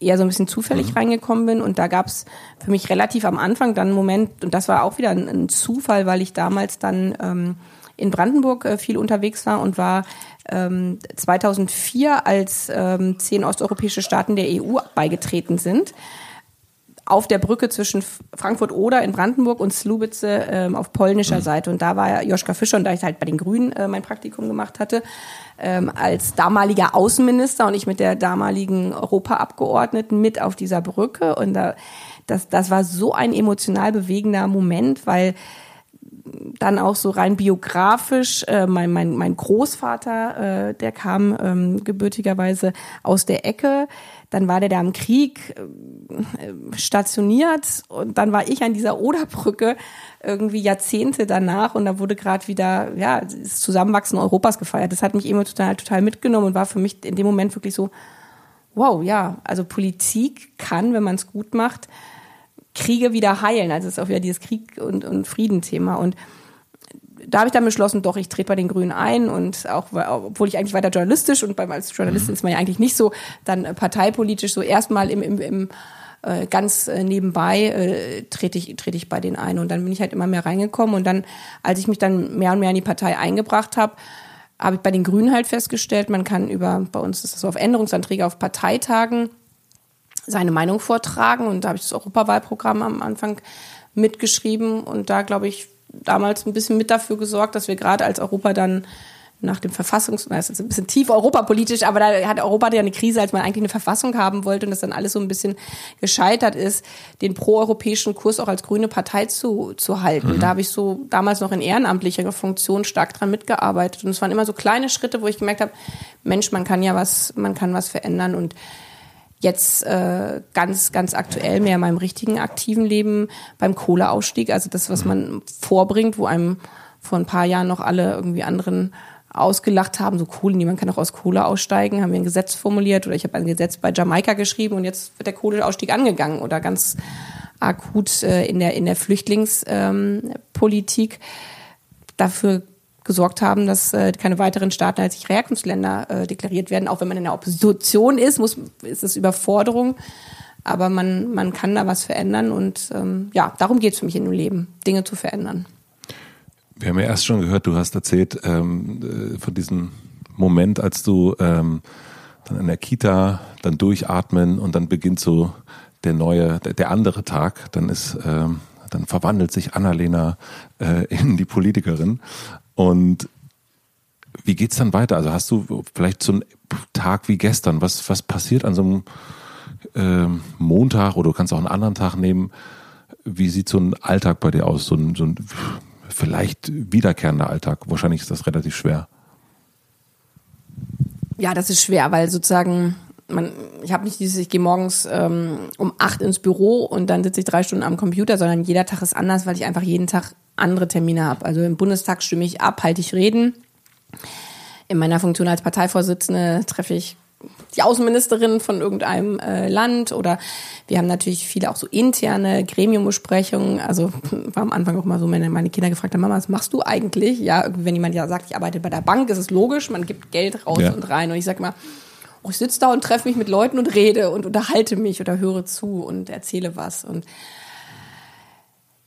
eher so ein bisschen zufällig mhm. reingekommen bin. Und da gab es für mich relativ am Anfang dann einen Moment, und das war auch wieder ein, ein Zufall, weil ich damals dann ähm, in Brandenburg äh, viel unterwegs war und war ähm, 2004, als ähm, zehn osteuropäische Staaten der EU beigetreten sind, auf der Brücke zwischen Frankfurt-Oder in Brandenburg und Slubice ähm, auf polnischer mhm. Seite. Und da war Joschka Fischer, und da ich halt bei den Grünen äh, mein Praktikum gemacht hatte, ähm, als damaliger Außenminister und ich mit der damaligen Europaabgeordneten mit auf dieser Brücke. Und da, das, das war so ein emotional bewegender Moment, weil dann auch so rein biografisch, äh, mein, mein, mein Großvater, äh, der kam ähm, gebürtigerweise aus der Ecke, dann war der da im Krieg äh, stationiert und dann war ich an dieser Oderbrücke irgendwie Jahrzehnte danach und da wurde gerade wieder ja das Zusammenwachsen Europas gefeiert. Das hat mich emotional total mitgenommen und war für mich in dem Moment wirklich so wow, ja, also Politik kann, wenn man es gut macht, Kriege wieder heilen. Also es ist auch wieder dieses Krieg- und, und Friedenthema. Und da habe ich dann beschlossen, doch, ich trete bei den Grünen ein und auch, obwohl ich eigentlich weiter journalistisch und beim, als Journalistin mhm. ist man ja eigentlich nicht so dann äh, parteipolitisch so erstmal im, im, im äh, ganz äh, nebenbei äh, trete ich, trete ich bei denen ein und dann bin ich halt immer mehr reingekommen und dann, als ich mich dann mehr und mehr in die Partei eingebracht habe, habe ich bei den Grünen halt festgestellt, man kann über, bei uns ist das so auf Änderungsanträge auf Parteitagen seine Meinung vortragen. Und da habe ich das Europawahlprogramm am Anfang mitgeschrieben. Und da, glaube ich, damals ein bisschen mit dafür gesorgt, dass wir gerade als Europa dann nach dem Verfassungs, das ist ein bisschen tief europapolitisch, aber da hat Europa ja eine Krise, als man eigentlich eine Verfassung haben wollte und das dann alles so ein bisschen gescheitert ist, den proeuropäischen Kurs auch als grüne Partei zu, zu halten. Mhm. Da habe ich so damals noch in ehrenamtlicher Funktion stark dran mitgearbeitet und es waren immer so kleine Schritte, wo ich gemerkt habe, Mensch, man kann ja was, man kann was verändern und jetzt äh, ganz, ganz aktuell mehr in meinem richtigen aktiven Leben beim Kohleausstieg, also das, was man vorbringt, wo einem vor ein paar Jahren noch alle irgendwie anderen ausgelacht haben, so Kohle, niemand kann auch aus Kohle aussteigen, haben wir ein Gesetz formuliert oder ich habe ein Gesetz bei Jamaika geschrieben und jetzt wird der Kohleausstieg angegangen oder ganz akut äh, in der in der Flüchtlingspolitik. Ähm, dafür gesorgt haben, dass äh, keine weiteren Staaten als sichere Herkunftsländer äh, deklariert werden. Auch wenn man in der Opposition ist, muss, ist es Überforderung. Aber man, man kann da was verändern und ähm, ja, darum geht es für mich in dem Leben, Dinge zu verändern. Wir haben ja erst schon gehört, du hast erzählt ähm, äh, von diesem Moment, als du ähm, dann in der Kita dann durchatmen und dann beginnt so der neue, der, der andere Tag. Dann ist, ähm, dann verwandelt sich Annalena äh, in die Politikerin. Und wie geht's dann weiter? Also hast du vielleicht so einen Tag wie gestern? Was was passiert an so einem äh, Montag oder du kannst auch einen anderen Tag nehmen? Wie sieht so ein Alltag bei dir aus? So ein, so ein vielleicht wiederkehrender Alltag. Wahrscheinlich ist das relativ schwer. Ja, das ist schwer, weil sozusagen man, ich habe nicht dieses, ich gehe morgens ähm, um acht ins Büro und dann sitze ich drei Stunden am Computer, sondern jeder Tag ist anders, weil ich einfach jeden Tag andere Termine habe. Also im Bundestag stimme ich ab, halte ich Reden. In meiner Funktion als Parteivorsitzende treffe ich die Außenministerin von irgendeinem äh, Land oder wir haben natürlich viele auch so interne Gremiumbesprechungen. Also war am Anfang auch mal so, wenn meine Kinder gefragt haben, Mama, was machst du eigentlich? Ja, wenn jemand ja sagt, ich arbeite bei der Bank, ist es logisch, man gibt Geld raus ja. und rein. Und ich sage mal, oh, ich sitze da und treffe mich mit Leuten und rede und unterhalte mich oder höre zu und erzähle was. Und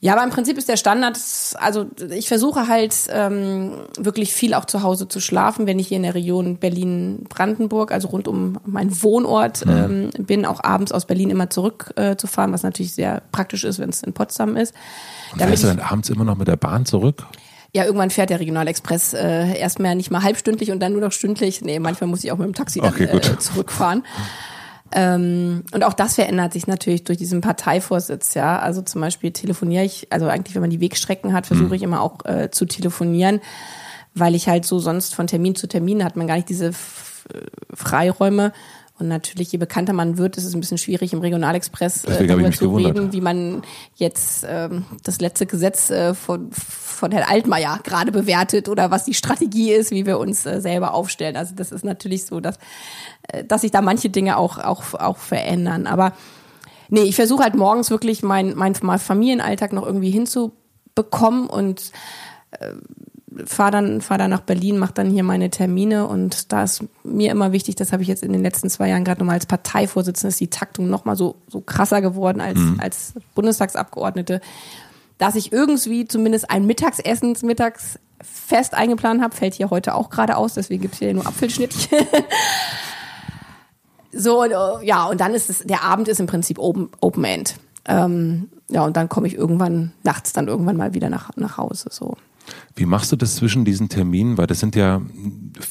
ja, aber im Prinzip ist der Standard, also ich versuche halt ähm, wirklich viel auch zu Hause zu schlafen, wenn ich hier in der Region Berlin-Brandenburg, also rund um meinen Wohnort mhm. ähm, bin, auch abends aus Berlin immer zurückzufahren, äh, was natürlich sehr praktisch ist, wenn es in Potsdam ist. Und fährst du dann abends immer noch mit der Bahn zurück? Ja, irgendwann fährt der Regionalexpress äh, erstmal nicht mal halbstündlich und dann nur noch stündlich. Nee, manchmal muss ich auch mit dem Taxi dann, okay, äh, zurückfahren. Ähm, und auch das verändert sich natürlich durch diesen Parteivorsitz, ja. Also zum Beispiel telefoniere ich, also eigentlich, wenn man die Wegstrecken hat, versuche mhm. ich immer auch äh, zu telefonieren, weil ich halt so sonst von Termin zu Termin hat man gar nicht diese Freiräume. Und natürlich, je bekannter man wird, ist es ein bisschen schwierig, im Regionalexpress äh, darüber zu gewundert. reden, wie man jetzt ähm, das letzte Gesetz äh, von, von Herrn Altmaier gerade bewertet oder was die Strategie ist, wie wir uns äh, selber aufstellen. Also das ist natürlich so, dass, äh, dass sich da manche Dinge auch, auch, auch verändern. Aber nee, ich versuche halt morgens wirklich mein, mein, mein Familienalltag noch irgendwie hinzubekommen und äh, fahre dann, fahr dann nach Berlin, mache dann hier meine Termine und da ist mir immer wichtig, das habe ich jetzt in den letzten zwei Jahren gerade nochmal als Parteivorsitzende, ist die Taktung nochmal so, so krasser geworden als, mhm. als Bundestagsabgeordnete, dass ich irgendwie zumindest ein Mittagessen mittags fest eingeplant habe, fällt hier heute auch gerade aus, deswegen gibt's hier nur Apfelschnittchen. so, ja, und dann ist es, der Abend ist im Prinzip Open, Open End. Ähm, ja, und dann komme ich irgendwann nachts dann irgendwann mal wieder nach, nach Hause. So. Wie machst du das zwischen diesen Terminen? Weil das sind ja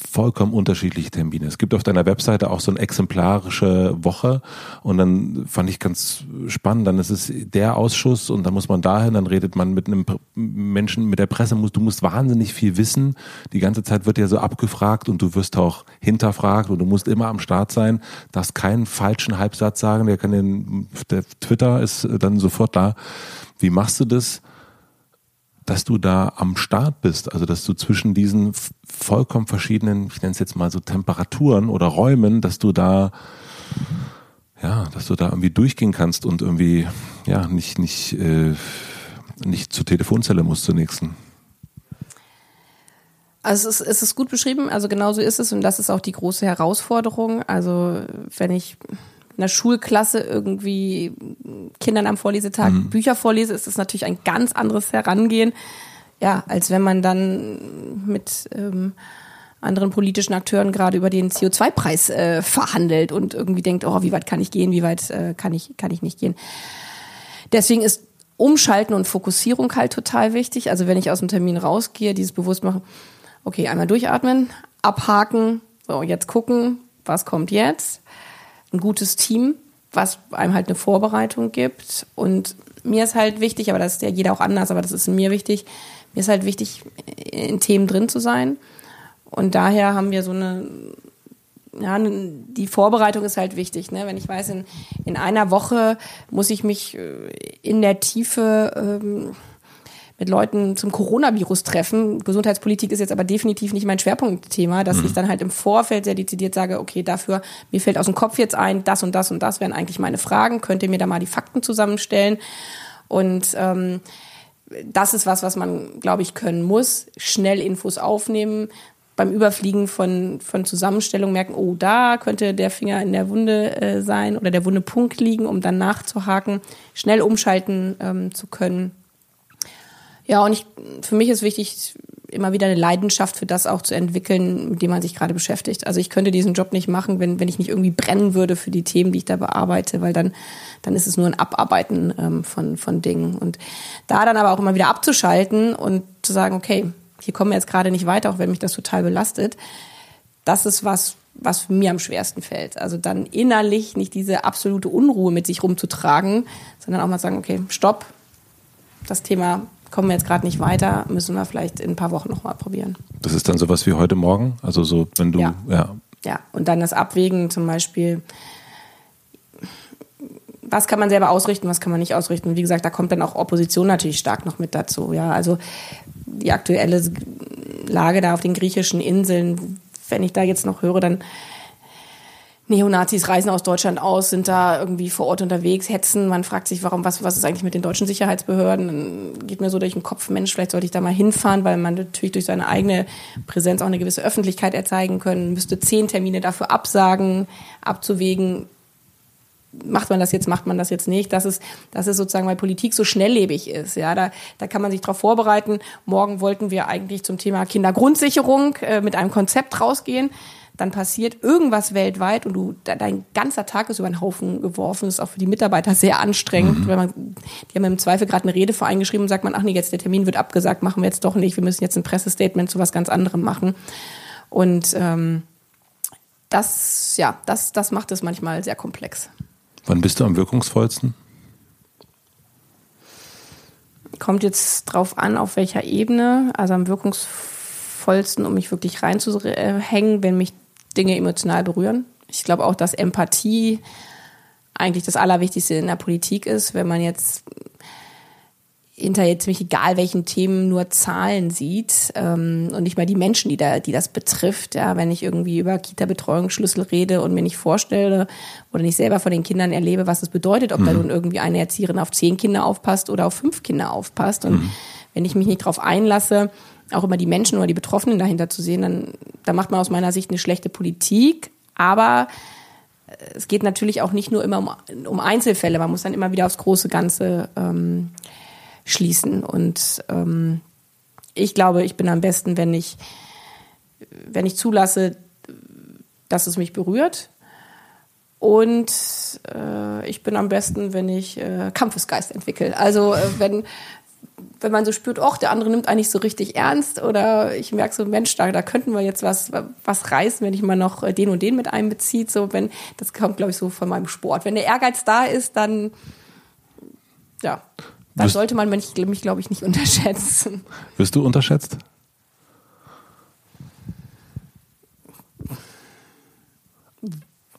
vollkommen unterschiedliche Termine. Es gibt auf deiner Webseite auch so eine exemplarische Woche und dann fand ich ganz spannend. Dann ist es der Ausschuss und dann muss man dahin, dann redet man mit einem Menschen, mit der Presse. Du musst wahnsinnig viel wissen. Die ganze Zeit wird ja so abgefragt und du wirst auch hinterfragt und du musst immer am Start sein. Darfst keinen falschen Halbsatz sagen. Der kann den, der Twitter ist dann sofort da. Wie machst du das? Dass du da am Start bist, also dass du zwischen diesen vollkommen verschiedenen, ich nenne es jetzt mal so Temperaturen oder Räumen, dass du da ja, dass du da irgendwie durchgehen kannst und irgendwie ja nicht nicht äh, nicht zur Telefonzelle musst zur nächsten. Also es ist, es ist gut beschrieben, also genauso ist es und das ist auch die große Herausforderung. Also wenn ich einer Schulklasse irgendwie Kindern am Vorlesetag mhm. Bücher vorlese, ist das natürlich ein ganz anderes Herangehen, ja, als wenn man dann mit ähm, anderen politischen Akteuren gerade über den CO2-Preis äh, verhandelt und irgendwie denkt, oh, wie weit kann ich gehen, wie weit äh, kann ich kann ich nicht gehen. Deswegen ist Umschalten und Fokussierung halt total wichtig. Also wenn ich aus dem Termin rausgehe, dieses bewusst machen, okay, einmal durchatmen, abhaken, so jetzt gucken, was kommt jetzt. Ein gutes Team, was einem halt eine Vorbereitung gibt. Und mir ist halt wichtig, aber das ist ja jeder auch anders, aber das ist mir wichtig, mir ist halt wichtig, in Themen drin zu sein. Und daher haben wir so eine ja, die Vorbereitung ist halt wichtig. Ne? Wenn ich weiß, in, in einer Woche muss ich mich äh, in der Tiefe ähm, mit Leuten zum Coronavirus treffen. Gesundheitspolitik ist jetzt aber definitiv nicht mein Schwerpunktthema, dass mhm. ich dann halt im Vorfeld sehr dezidiert sage, okay, dafür, mir fällt aus dem Kopf jetzt ein, das und das und das wären eigentlich meine Fragen. Könnt ihr mir da mal die Fakten zusammenstellen? Und ähm, das ist was, was man, glaube ich, können muss. Schnell Infos aufnehmen, beim Überfliegen von, von Zusammenstellungen merken, oh, da könnte der Finger in der Wunde äh, sein oder der Wundepunkt liegen, um dann nachzuhaken, schnell umschalten ähm, zu können. Ja, und ich, für mich ist wichtig, immer wieder eine Leidenschaft für das auch zu entwickeln, mit dem man sich gerade beschäftigt. Also ich könnte diesen Job nicht machen, wenn, wenn ich nicht irgendwie brennen würde für die Themen, die ich da bearbeite, weil dann, dann ist es nur ein Abarbeiten ähm, von, von Dingen. Und da dann aber auch immer wieder abzuschalten und zu sagen, okay, hier kommen wir jetzt gerade nicht weiter, auch wenn mich das total belastet. Das ist was, was mir am schwersten fällt. Also dann innerlich nicht diese absolute Unruhe mit sich rumzutragen, sondern auch mal sagen, okay, stopp, das Thema kommen wir jetzt gerade nicht weiter, müssen wir vielleicht in ein paar Wochen nochmal probieren. Das ist dann sowas wie heute Morgen? Also so, wenn du, ja. ja. Ja, und dann das Abwägen zum Beispiel, was kann man selber ausrichten, was kann man nicht ausrichten. Und wie gesagt, da kommt dann auch Opposition natürlich stark noch mit dazu. Ja, also die aktuelle Lage da auf den griechischen Inseln, wenn ich da jetzt noch höre, dann Neonazis reisen aus Deutschland aus, sind da irgendwie vor Ort unterwegs, hetzen. Man fragt sich, warum, was, was ist eigentlich mit den deutschen Sicherheitsbehörden? Dann geht mir so durch den Kopf, Mensch, vielleicht sollte ich da mal hinfahren, weil man natürlich durch seine eigene Präsenz auch eine gewisse Öffentlichkeit erzeigen können, müsste zehn Termine dafür absagen, abzuwägen, macht man das jetzt, macht man das jetzt nicht. Das ist, das ist sozusagen, weil Politik so schnelllebig ist. Ja, da, da kann man sich darauf vorbereiten. Morgen wollten wir eigentlich zum Thema Kindergrundsicherung äh, mit einem Konzept rausgehen. Dann passiert irgendwas weltweit und du, dein ganzer Tag ist über den Haufen geworfen. Das ist auch für die Mitarbeiter sehr anstrengend, mhm. wenn man, die haben im Zweifel gerade eine Rede voreingeschrieben und sagt man, ach nee, jetzt der Termin wird abgesagt, machen wir jetzt doch nicht. Wir müssen jetzt ein Pressestatement zu was ganz anderem machen. Und ähm, das, ja, das, das macht es manchmal sehr komplex. Wann bist du am wirkungsvollsten? Kommt jetzt drauf an, auf welcher Ebene. Also am wirkungsvollsten, um mich wirklich reinzuhängen, wenn mich Dinge emotional berühren. Ich glaube auch, dass Empathie eigentlich das Allerwichtigste in der Politik ist. Wenn man jetzt hinter jetzt ziemlich egal welchen Themen nur Zahlen sieht ähm, und nicht mal die Menschen, die da, die das betrifft. Ja, wenn ich irgendwie über Kita-Betreuungsschlüssel rede und mir nicht vorstelle oder nicht selber von den Kindern erlebe, was es bedeutet, ob mhm. da nun irgendwie eine Erzieherin auf zehn Kinder aufpasst oder auf fünf Kinder aufpasst. Und mhm. wenn ich mich nicht darauf einlasse, auch immer die Menschen oder die Betroffenen dahinter zu sehen, dann, dann macht man aus meiner Sicht eine schlechte Politik. Aber äh, es geht natürlich auch nicht nur immer um, um Einzelfälle. Man muss dann immer wieder aufs große Ganze ähm, schließen. Und ähm, ich glaube, ich bin am besten, wenn ich, wenn ich zulasse, dass es mich berührt. Und äh, ich bin am besten, wenn ich äh, Kampfesgeist entwickle. Also äh, wenn, wenn man so spürt, ach, der andere nimmt eigentlich so richtig ernst oder ich merke so, Mensch, da, da könnten wir jetzt was, was reißen, wenn ich mal noch den und den mit einbeziehe. So, wenn, das kommt, glaube ich, so von meinem Sport. Wenn der Ehrgeiz da ist, dann ja, das sollte man mich, mich glaube ich, nicht unterschätzen. Wirst du unterschätzt?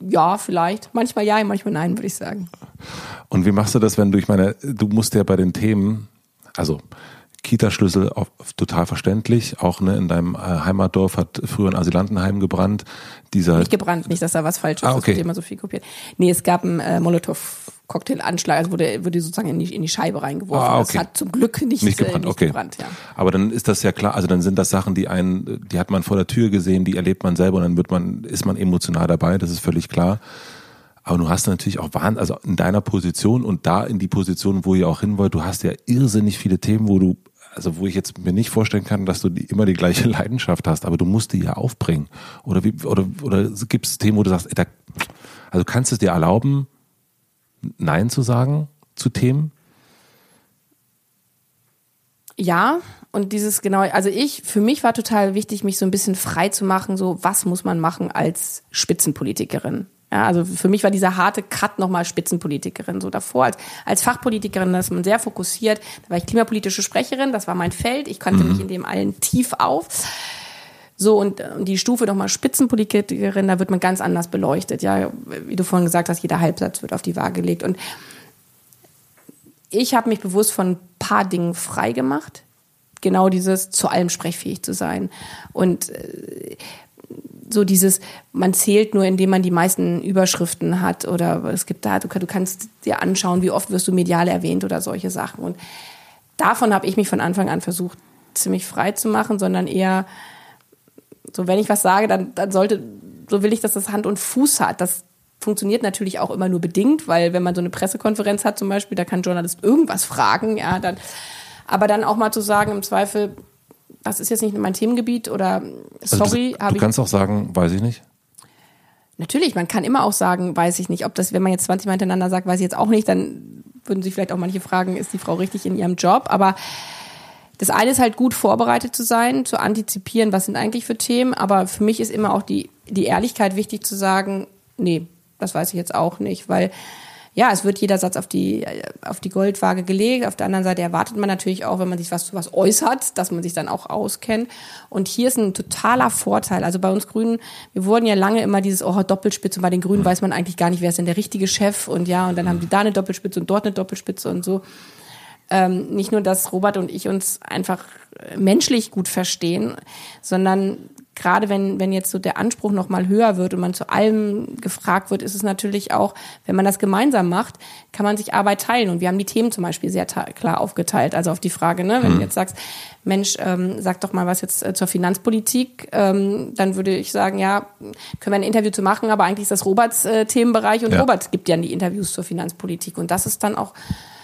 Ja, vielleicht. Manchmal ja, manchmal nein, würde ich sagen. Und wie machst du das, wenn du, ich meine, du musst ja bei den Themen, also Kita-Schlüssel total verständlich. Auch ne, in deinem äh, Heimatdorf hat früher ein Asylantenheim gebrannt. Dieser nicht gebrannt, nicht, dass da was falsch ist, ah, okay. das wird immer so viel kopiert. Nee, es gab einen äh, Molotow Cocktailanschlag, also wurde, wurde sozusagen in die, in die Scheibe reingeworfen. Ah, okay. Das hat zum Glück nicht, nicht gebrannt. Äh, nicht okay. gebrannt ja. Aber dann ist das ja klar, also dann sind das Sachen, die einen, die hat man vor der Tür gesehen, die erlebt man selber und dann wird man, ist man emotional dabei, das ist völlig klar. Aber du hast natürlich auch Wahnsinn, also in deiner Position und da in die Position, wo ihr auch hin wollt, du hast ja irrsinnig viele Themen, wo du, also wo ich jetzt mir nicht vorstellen kann, dass du die, immer die gleiche Leidenschaft hast, aber du musst die ja aufbringen. Oder wie, oder, oder gibt es Themen, wo du sagst, ey, da, also kannst du es dir erlauben, Nein zu sagen zu Themen? Ja, und dieses genau, also ich, für mich war total wichtig, mich so ein bisschen frei zu machen, so was muss man machen als Spitzenpolitikerin. Ja, also für mich war dieser harte Cut nochmal Spitzenpolitikerin. So davor als, als Fachpolitikerin, da ist man sehr fokussiert. Da war ich klimapolitische Sprecherin, das war mein Feld. Ich kannte mhm. mich in dem allen tief auf. So, und, und die Stufe nochmal Spitzenpolitikerin, da wird man ganz anders beleuchtet. Ja, wie du vorhin gesagt hast, jeder Halbsatz wird auf die Waage gelegt. Und ich habe mich bewusst von ein paar Dingen frei gemacht. Genau dieses zu allem sprechfähig zu sein. Und äh, so dieses, man zählt nur, indem man die meisten Überschriften hat oder es gibt da, du, du kannst dir anschauen, wie oft wirst du medial erwähnt oder solche Sachen. Und davon habe ich mich von Anfang an versucht, ziemlich frei zu machen, sondern eher so, wenn ich was sage, dann, dann sollte, so will ich, dass das Hand und Fuß hat. Das funktioniert natürlich auch immer nur bedingt, weil wenn man so eine Pressekonferenz hat zum Beispiel, da kann ein Journalist irgendwas fragen, ja, dann, aber dann auch mal zu sagen, im Zweifel, das ist jetzt nicht mein Themengebiet oder sorry, also Du kannst auch sagen, weiß ich nicht. Natürlich, man kann immer auch sagen, weiß ich nicht. Ob das, wenn man jetzt 20 Mal hintereinander sagt, weiß ich jetzt auch nicht, dann würden sich vielleicht auch manche fragen, ist die Frau richtig in ihrem Job? Aber das eine ist halt gut vorbereitet zu sein, zu antizipieren, was sind eigentlich für Themen. Aber für mich ist immer auch die, die Ehrlichkeit wichtig zu sagen, nee, das weiß ich jetzt auch nicht, weil ja, es wird jeder Satz auf die, auf die Goldwaage gelegt. Auf der anderen Seite erwartet man natürlich auch, wenn man sich was zu was äußert, dass man sich dann auch auskennt. Und hier ist ein totaler Vorteil. Also bei uns Grünen, wir wurden ja lange immer dieses, oh, Doppelspitze. Und bei den Grünen weiß man eigentlich gar nicht, wer ist denn der richtige Chef. Und ja, und dann haben die da eine Doppelspitze und dort eine Doppelspitze und so. Ähm, nicht nur, dass Robert und ich uns einfach menschlich gut verstehen, sondern gerade wenn, wenn jetzt so der Anspruch noch mal höher wird und man zu allem gefragt wird, ist es natürlich auch, wenn man das gemeinsam macht, kann man sich Arbeit teilen. Und wir haben die Themen zum Beispiel sehr klar aufgeteilt. Also auf die Frage, ne, wenn mhm. du jetzt sagst, Mensch, ähm, sag doch mal was jetzt äh, zur Finanzpolitik, ähm, dann würde ich sagen, ja, können wir ein Interview zu machen, aber eigentlich ist das Roberts äh, Themenbereich und ja. Robert gibt ja die Interviews zur Finanzpolitik. Und das ist dann auch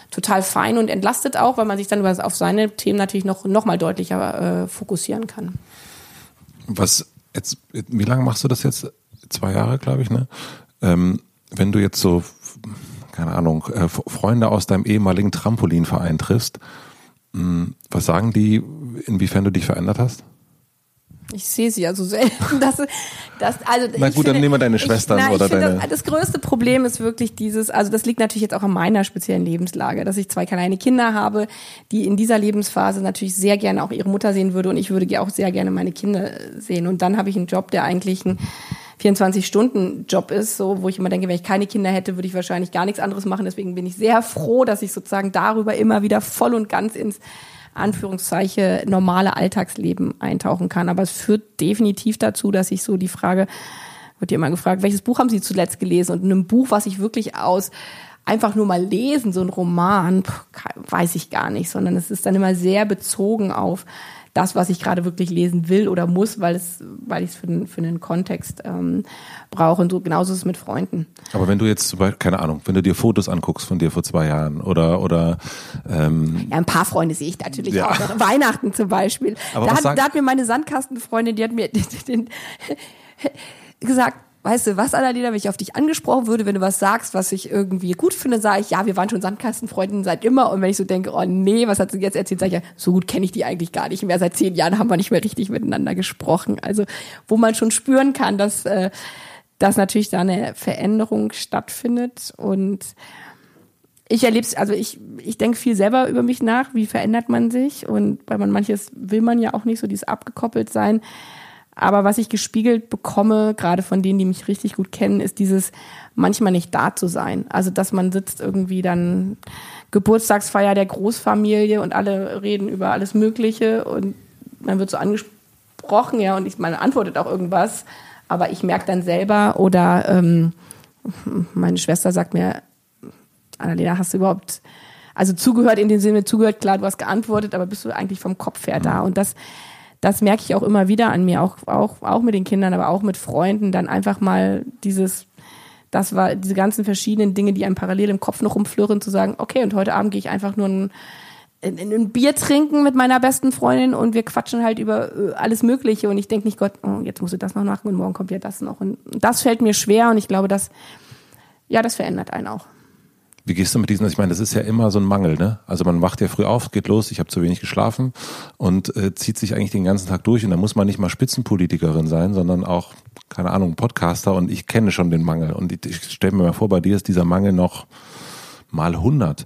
total fein und entlastet auch, weil man sich dann auf seine Themen natürlich noch, noch mal deutlicher äh, fokussieren kann. Was jetzt, wie lange machst du das jetzt? Zwei Jahre, glaube ich, ne? Ähm, wenn du jetzt so, keine Ahnung, äh, Freunde aus deinem ehemaligen Trampolinverein triffst, mh, hm, was sagen die, inwiefern du dich verändert hast? Ich sehe sie ja so selten. Dass, dass, also Na gut, finde, dann nehmen wir deine Schwestern ich, na, oder deine. Das, das, größte Problem ist wirklich dieses, also das liegt natürlich jetzt auch an meiner speziellen Lebenslage, dass ich zwei kleine Kinder habe, die in dieser Lebensphase natürlich sehr gerne auch ihre Mutter sehen würde und ich würde auch sehr gerne meine Kinder sehen. Und dann habe ich einen Job, der eigentlich ein 24-Stunden-Job ist, so, wo ich immer denke, wenn ich keine Kinder hätte, würde ich wahrscheinlich gar nichts anderes machen. Deswegen bin ich sehr froh, dass ich sozusagen darüber immer wieder voll und ganz ins Anführungszeichen normale Alltagsleben eintauchen kann. Aber es führt definitiv dazu, dass ich so die Frage, wird dir immer gefragt, welches Buch haben Sie zuletzt gelesen? Und in einem Buch, was ich wirklich aus einfach nur mal lesen, so ein Roman, weiß ich gar nicht, sondern es ist dann immer sehr bezogen auf das, was ich gerade wirklich lesen will oder muss, weil es, weil ich es für den, für den Kontext ähm, brauche. Und so genauso ist es mit Freunden. Aber wenn du jetzt zum Beispiel, keine Ahnung, wenn du dir Fotos anguckst von dir vor zwei Jahren oder oder ähm Ja, ein paar Freunde sehe ich natürlich ja. auch. Noch. Weihnachten zum Beispiel. Aber da, hat, da hat mir meine Sandkastenfreundin, die hat mir den, den, gesagt, weißt du was, Annalena, wenn ich auf dich angesprochen würde, wenn du was sagst, was ich irgendwie gut finde, sage ich, ja, wir waren schon Sandkastenfreundinnen seit immer. Und wenn ich so denke, oh nee, was hat sie jetzt erzählt, sage ich, ja, so gut kenne ich die eigentlich gar nicht mehr. Seit zehn Jahren haben wir nicht mehr richtig miteinander gesprochen. Also, wo man schon spüren kann, dass, äh, dass natürlich da eine Veränderung stattfindet. Und ich erlebe es, also ich, ich denke viel selber über mich nach, wie verändert man sich. Und weil man manches will man ja auch nicht so dieses abgekoppelt sein. Aber was ich gespiegelt bekomme, gerade von denen, die mich richtig gut kennen, ist dieses manchmal nicht da zu sein. Also, dass man sitzt irgendwie dann Geburtstagsfeier der Großfamilie und alle reden über alles Mögliche und man wird so angesprochen, ja, und ich, man antwortet auch irgendwas, aber ich merke dann selber oder ähm, meine Schwester sagt mir, Annalena, hast du überhaupt, also zugehört in dem Sinne, zugehört, klar, du hast geantwortet, aber bist du eigentlich vom Kopf her da? Und das das merke ich auch immer wieder an mir, auch, auch, auch mit den Kindern, aber auch mit Freunden, dann einfach mal dieses, das war diese ganzen verschiedenen Dinge, die einem parallel im Kopf noch rumflirren, zu sagen, okay, und heute Abend gehe ich einfach nur ein, ein, ein Bier trinken mit meiner besten Freundin und wir quatschen halt über äh, alles Mögliche und ich denke nicht, Gott, oh, jetzt musst du das noch machen und morgen kommt ja das noch. Und das fällt mir schwer und ich glaube, das, ja, das verändert einen auch. Wie gehst du mit diesen, ich meine, das ist ja immer so ein Mangel, ne? Also man wacht ja früh auf, geht los, ich habe zu wenig geschlafen und äh, zieht sich eigentlich den ganzen Tag durch und da muss man nicht mal Spitzenpolitikerin sein, sondern auch, keine Ahnung, Podcaster und ich kenne schon den Mangel und ich, ich stelle mir mal vor, bei dir ist dieser Mangel noch mal 100.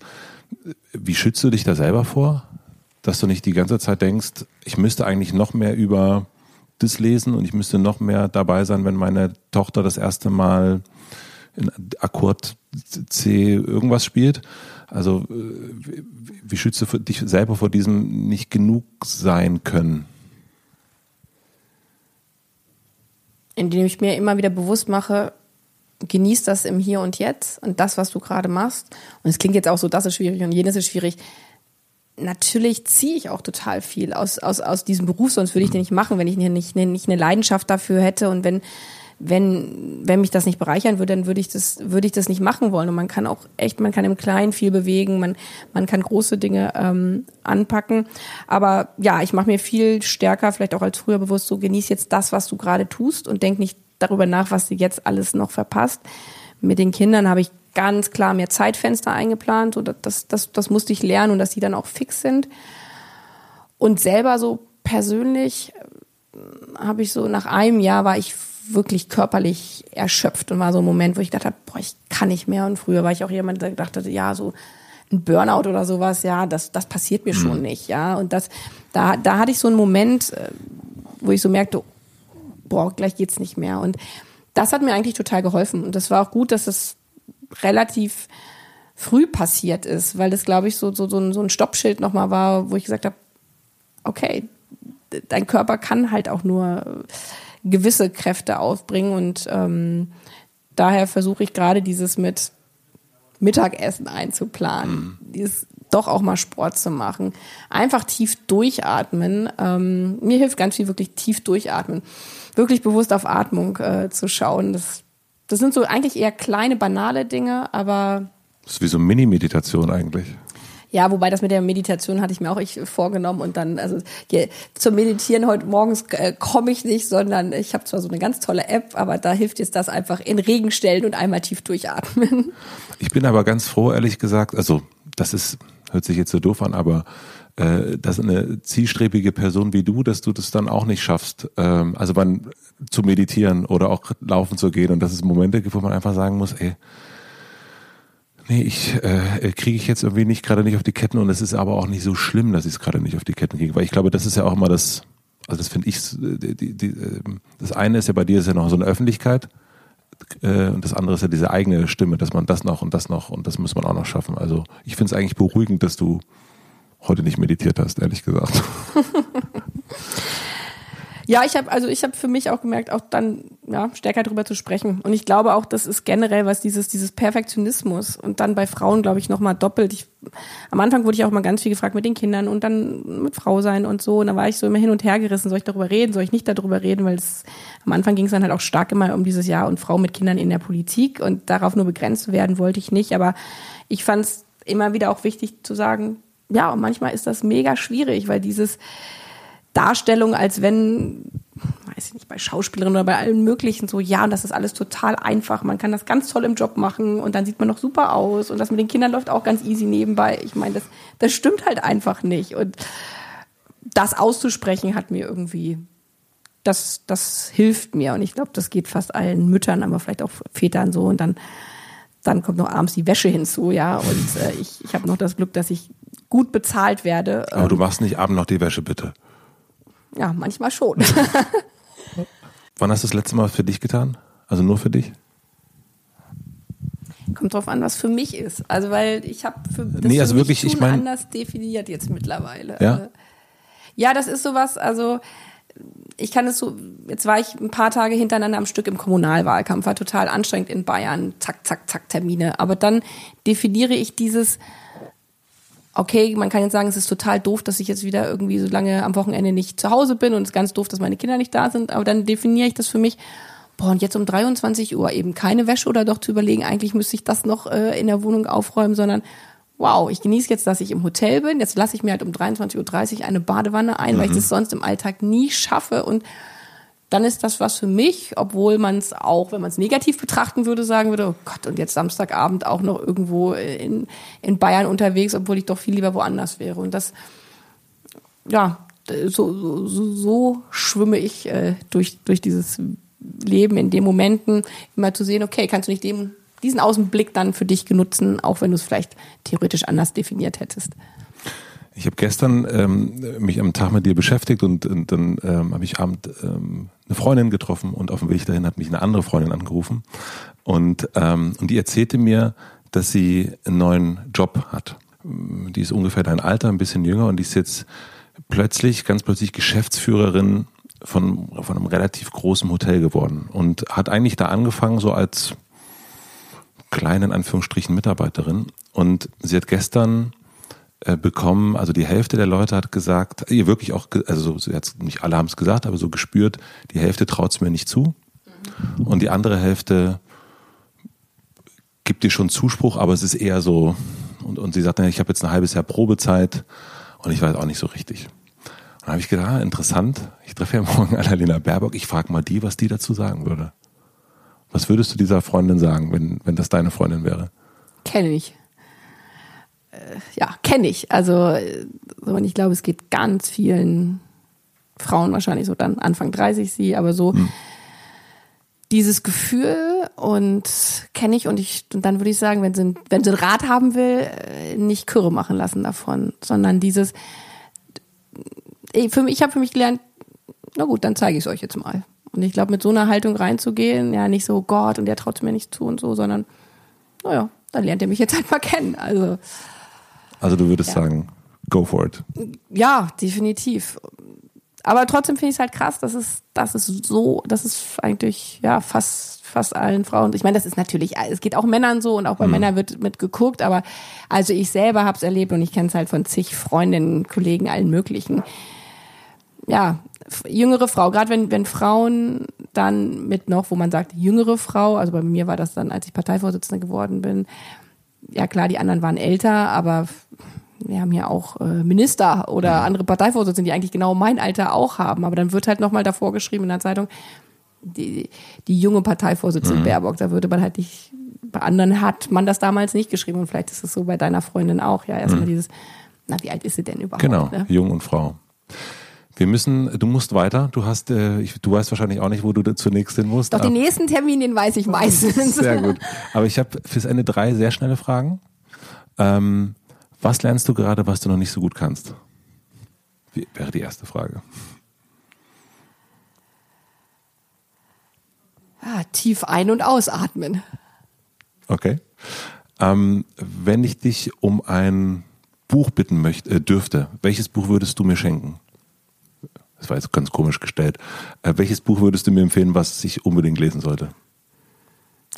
Wie schützt du dich da selber vor, dass du nicht die ganze Zeit denkst, ich müsste eigentlich noch mehr über das lesen und ich müsste noch mehr dabei sein, wenn meine Tochter das erste Mal in Akkord C irgendwas spielt. Also äh, wie schützt du dich selber vor diesem nicht genug sein können? Indem ich mir immer wieder bewusst mache, genieß das im Hier und Jetzt und das, was du gerade machst. Und es klingt jetzt auch so, das ist schwierig und jenes ist schwierig. Natürlich ziehe ich auch total viel aus, aus, aus diesem Beruf, sonst würde ich den nicht machen, wenn ich nicht, nicht eine Leidenschaft dafür hätte und wenn, wenn, wenn mich das nicht bereichern würde, dann würde ich das, würde ich das nicht machen wollen. Und man kann auch echt, man kann im Kleinen viel bewegen, man, man kann große Dinge ähm, anpacken. Aber ja, ich mache mir viel stärker, vielleicht auch als früher bewusst, so genieß jetzt das, was du gerade tust und denk nicht darüber nach, was du jetzt alles noch verpasst. Mit den Kindern habe ich ganz klar mehr Zeitfenster eingeplant. So, das, das, das musste ich lernen und dass die dann auch fix sind. Und selber so persönlich habe ich so nach einem Jahr war ich wirklich körperlich erschöpft und war so ein Moment, wo ich dachte, boah, ich kann nicht mehr. Und früher war ich auch jemand, der gedacht hatte, ja, so ein Burnout oder sowas, ja, das, das passiert mir mhm. schon nicht, ja. Und das, da, da hatte ich so einen Moment, äh, wo ich so merkte, boah, gleich geht's nicht mehr. Und das hat mir eigentlich total geholfen. Und das war auch gut, dass es relativ früh passiert ist, weil das, glaube ich, so, so, so ein, so ein Stoppschild nochmal war, wo ich gesagt habe, okay, dein Körper kann halt auch nur gewisse Kräfte aufbringen und ähm, daher versuche ich gerade dieses mit Mittagessen einzuplanen, mhm. dieses doch auch mal Sport zu machen, einfach tief durchatmen. Ähm, mir hilft ganz viel wirklich tief durchatmen, wirklich bewusst auf Atmung äh, zu schauen. Das, das sind so eigentlich eher kleine banale Dinge, aber das ist wie so Mini-Meditation eigentlich. Ja, wobei das mit der Meditation hatte ich mir auch ich vorgenommen und dann, also hier, zum Meditieren heute morgens äh, komme ich nicht, sondern ich habe zwar so eine ganz tolle App, aber da hilft jetzt das einfach in Regen stellen und einmal tief durchatmen. Ich bin aber ganz froh, ehrlich gesagt, also das ist, hört sich jetzt so doof an, aber äh, dass eine zielstrebige Person wie du, dass du das dann auch nicht schaffst, ähm, also man zu meditieren oder auch laufen zu gehen und dass es Momente gibt, wo man einfach sagen muss, ey, Nee, ich äh, kriege ich jetzt irgendwie nicht gerade nicht auf die Ketten und es ist aber auch nicht so schlimm, dass ich es gerade nicht auf die Ketten kriege, weil ich glaube, das ist ja auch immer das, also das finde ich, die, die, die, ähm, das eine ist ja bei dir ist ja noch so eine Öffentlichkeit äh, und das andere ist ja diese eigene Stimme, dass man das noch und das noch und das muss man auch noch schaffen. Also ich finde es eigentlich beruhigend, dass du heute nicht meditiert hast, ehrlich gesagt. Ja, ich habe also ich habe für mich auch gemerkt, auch dann ja stärker darüber zu sprechen. Und ich glaube auch, das ist generell was dieses dieses Perfektionismus und dann bei Frauen glaube ich noch mal doppelt. Ich, am Anfang wurde ich auch mal ganz viel gefragt mit den Kindern und dann mit Frau sein und so. Und da war ich so immer hin und her gerissen. Soll ich darüber reden? Soll ich nicht darüber reden? Weil es, am Anfang ging es dann halt auch stark immer um dieses Jahr und Frau mit Kindern in der Politik und darauf nur begrenzt werden wollte ich nicht. Aber ich fand es immer wieder auch wichtig zu sagen, ja, und manchmal ist das mega schwierig, weil dieses Darstellung, als wenn, weiß ich nicht, bei Schauspielerinnen oder bei allen möglichen so, ja, und das ist alles total einfach. Man kann das ganz toll im Job machen und dann sieht man noch super aus und das mit den Kindern läuft auch ganz easy nebenbei. Ich meine, das, das stimmt halt einfach nicht. Und das auszusprechen hat mir irgendwie, das, das hilft mir. Und ich glaube, das geht fast allen Müttern, aber vielleicht auch Vätern so. Und dann, dann kommt noch abends die Wäsche hinzu, ja. Und äh, ich, ich habe noch das Glück, dass ich gut bezahlt werde. Aber du machst nicht abends noch die Wäsche, bitte. Ja, manchmal schon. Wann hast du das letzte Mal für dich getan? Also nur für dich? Kommt drauf an, was für mich ist. Also weil ich habe für das nee, also wirklich, ich mein, anders definiert jetzt mittlerweile. Ja? Also, ja, das ist sowas, also ich kann es so, jetzt war ich ein paar Tage hintereinander am Stück im Kommunalwahlkampf, war total anstrengend in Bayern, zack, zack, zack, Termine. Aber dann definiere ich dieses, okay, man kann jetzt sagen, es ist total doof, dass ich jetzt wieder irgendwie so lange am Wochenende nicht zu Hause bin und es ist ganz doof, dass meine Kinder nicht da sind, aber dann definiere ich das für mich, boah, und jetzt um 23 Uhr eben keine Wäsche oder doch zu überlegen, eigentlich müsste ich das noch äh, in der Wohnung aufräumen, sondern wow, ich genieße jetzt, dass ich im Hotel bin, jetzt lasse ich mir halt um 23.30 Uhr eine Badewanne ein, mhm. weil ich mhm. das sonst im Alltag nie schaffe und dann ist das was für mich, obwohl man es auch, wenn man es negativ betrachten würde, sagen würde, oh Gott, und jetzt Samstagabend auch noch irgendwo in, in Bayern unterwegs, obwohl ich doch viel lieber woanders wäre. Und das, ja, so, so, so schwimme ich äh, durch, durch dieses Leben in den Momenten, immer zu sehen, okay, kannst du nicht dem, diesen Außenblick dann für dich genutzen, auch wenn du es vielleicht theoretisch anders definiert hättest. Ich habe gestern ähm, mich am Tag mit dir beschäftigt und, und dann ähm, habe ich abend ähm, eine Freundin getroffen und auf dem Weg dahin hat mich eine andere Freundin angerufen und ähm, und die erzählte mir, dass sie einen neuen Job hat. Die ist ungefähr dein Alter, ein bisschen jünger und die ist jetzt plötzlich, ganz plötzlich Geschäftsführerin von, von einem relativ großen Hotel geworden und hat eigentlich da angefangen so als kleinen Anführungsstrichen Mitarbeiterin und sie hat gestern bekommen, also die Hälfte der Leute hat gesagt, ihr wirklich auch, also so, jetzt nicht alle haben es gesagt, aber so gespürt, die Hälfte traut es mir nicht zu und die andere Hälfte gibt dir schon Zuspruch, aber es ist eher so, und, und sie sagt, ich habe jetzt ein halbes Jahr Probezeit und ich weiß auch nicht so richtig. Und dann habe ich gedacht, ah, interessant, ich treffe ja morgen Annalena Baerbock, ich frage mal die, was die dazu sagen würde. Was würdest du dieser Freundin sagen, wenn, wenn das deine Freundin wäre? Kenne ich. Äh, ja, kenne ich. Also, und ich glaube, es geht ganz vielen Frauen wahrscheinlich so dann Anfang 30 sie, aber so hm. dieses Gefühl und kenne ich und ich und dann würde ich sagen, wenn sie wenn sie ein Rat haben will, äh, nicht Kürre machen lassen davon, sondern dieses für mich, ich habe für mich gelernt, na gut, dann zeige ich es euch jetzt mal. Und ich glaube, mit so einer Haltung reinzugehen, ja, nicht so Gott und der traut mir nicht zu und so, sondern naja, dann lernt ihr mich jetzt halt mal kennen. Also also du würdest ja. sagen, go for it. Ja, definitiv. Aber trotzdem finde ich es halt krass, dass es, dass es so, dass es eigentlich ja fast fast allen Frauen. Ich meine, das ist natürlich, es geht auch Männern so und auch bei mhm. Männern wird mit geguckt, aber also ich selber habe es erlebt und ich kenne es halt von zig Freundinnen, Kollegen, allen möglichen. Ja, jüngere Frau, gerade wenn, wenn Frauen dann mit noch, wo man sagt, jüngere Frau, also bei mir war das dann, als ich Parteivorsitzende geworden bin, ja klar, die anderen waren älter, aber wir haben ja auch äh, Minister oder andere Parteivorsitzende, die eigentlich genau mein Alter auch haben. Aber dann wird halt nochmal davor geschrieben in der Zeitung, die, die junge Parteivorsitzende mhm. Baerbock, da würde man halt nicht, bei anderen hat man das damals nicht geschrieben und vielleicht ist es so bei deiner Freundin auch, ja, erstmal mhm. dieses, na, wie alt ist sie denn überhaupt? Genau, ne? jung und Frau. Wir müssen, du musst weiter. Du hast, äh, ich, du weißt wahrscheinlich auch nicht, wo du zunächst hin musst. Doch den nächsten Termin, den weiß ich meistens. Sehr gut. Aber ich habe fürs Ende drei sehr schnelle Fragen. Ähm, was lernst du gerade, was du noch nicht so gut kannst? Wie, wäre die erste Frage. Ah, tief ein- und ausatmen. Okay. Ähm, wenn ich dich um ein Buch bitten möchte, äh, dürfte, welches Buch würdest du mir schenken? Das war jetzt ganz komisch gestellt. Äh, welches Buch würdest du mir empfehlen, was ich unbedingt lesen sollte?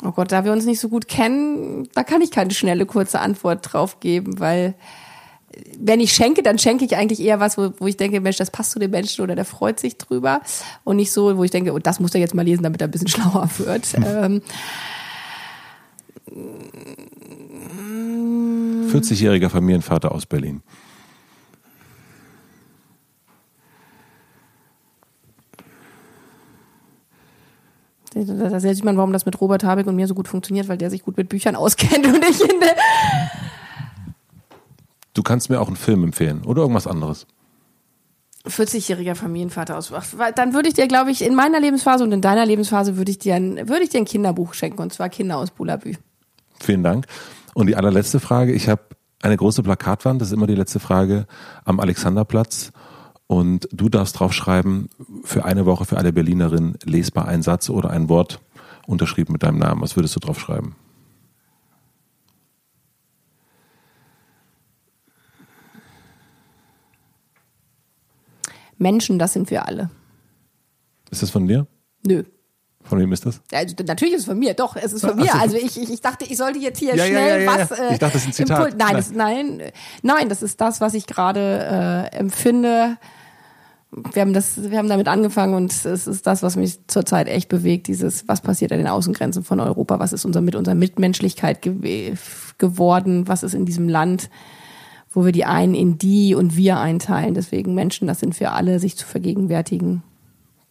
Oh Gott, da wir uns nicht so gut kennen, da kann ich keine schnelle, kurze Antwort drauf geben, weil äh, wenn ich schenke, dann schenke ich eigentlich eher was, wo, wo ich denke, Mensch, das passt zu dem Menschen oder der freut sich drüber. Und nicht so, wo ich denke, oh, das muss er jetzt mal lesen, damit er ein bisschen schlauer wird. ähm, 40-jähriger Familienvater aus Berlin. Da sieht man, warum das mit Robert Habeck und mir so gut funktioniert, weil der sich gut mit Büchern auskennt und ich in der Du kannst mir auch einen Film empfehlen oder irgendwas anderes. 40-jähriger Familienvater aus. Dann würde ich dir, glaube ich, in meiner Lebensphase und in deiner Lebensphase würde ich dir ein, würde ich dir ein Kinderbuch schenken und zwar Kinder aus Bulabü. Vielen Dank. Und die allerletzte Frage. Ich habe eine große Plakatwand, das ist immer die letzte Frage, am Alexanderplatz. Und du darfst draufschreiben, für eine Woche für alle Berlinerinnen lesbar ein Satz oder ein Wort unterschrieben mit deinem Namen. Was würdest du draufschreiben? Menschen, das sind wir alle. Ist das von dir? Nö. Von wem ist das? Also, natürlich ist es von mir, doch, es ist von mir. Also ich, ich, ich dachte, ich sollte jetzt hier ja, schnell ja, ja, was. Äh, ich dachte, das ist ein Zitat. Impul nein, das, nein, nein, das ist das, was ich gerade äh, empfinde wir haben das, wir haben damit angefangen und es ist das, was mich zurzeit echt bewegt. Dieses, was passiert an den Außengrenzen von Europa? Was ist unser, mit unserer Mitmenschlichkeit ge geworden? Was ist in diesem Land, wo wir die einen in die und wir einteilen? Deswegen Menschen, das sind wir alle, sich zu vergegenwärtigen.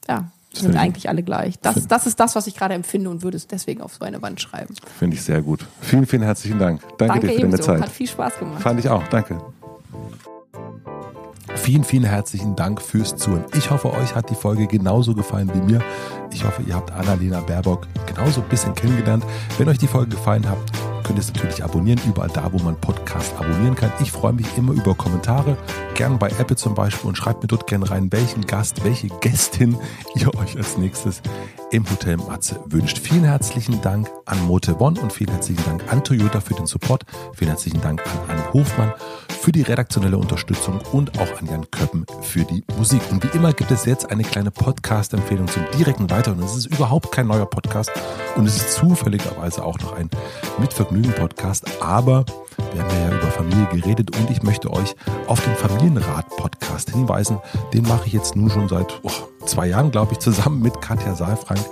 Ja, sind eigentlich alle gleich. Das, das ist das, was ich gerade empfinde und würde es deswegen auf so eine Wand schreiben. Finde ich sehr gut. Vielen, vielen herzlichen Dank. Danke, Danke dir für deine Zeit. Hat viel Spaß gemacht. Fand ich auch. Danke. Vielen, vielen herzlichen Dank fürs Zuhören. Ich hoffe, euch hat die Folge genauso gefallen wie mir. Ich hoffe, ihr habt Annalena Baerbock genauso ein bisschen kennengelernt. Wenn euch die Folge gefallen hat, könnt ihr es natürlich abonnieren, überall da, wo man Podcast abonnieren kann. Ich freue mich immer über Kommentare, gern bei Apple zum Beispiel und schreibt mir dort gerne rein, welchen Gast, welche Gästin ihr euch als nächstes im Hotel Matze wünscht. Vielen herzlichen Dank an Mote One und vielen herzlichen Dank an Toyota für den Support. Vielen herzlichen Dank an Anne Hofmann für die redaktionelle Unterstützung und auch an Jan Köppen für die Musik. Und wie immer gibt es jetzt eine kleine Podcast-Empfehlung zum direkten Weiteren. Es ist überhaupt kein neuer Podcast und es ist zufälligerweise auch noch ein Mitvergnügen-Podcast, aber wir haben ja über Familie geredet und ich möchte euch auf den Familienrat-Podcast hinweisen. Den mache ich jetzt nun schon seit oh, zwei Jahren, glaube ich, zusammen mit Katja Saalfrank.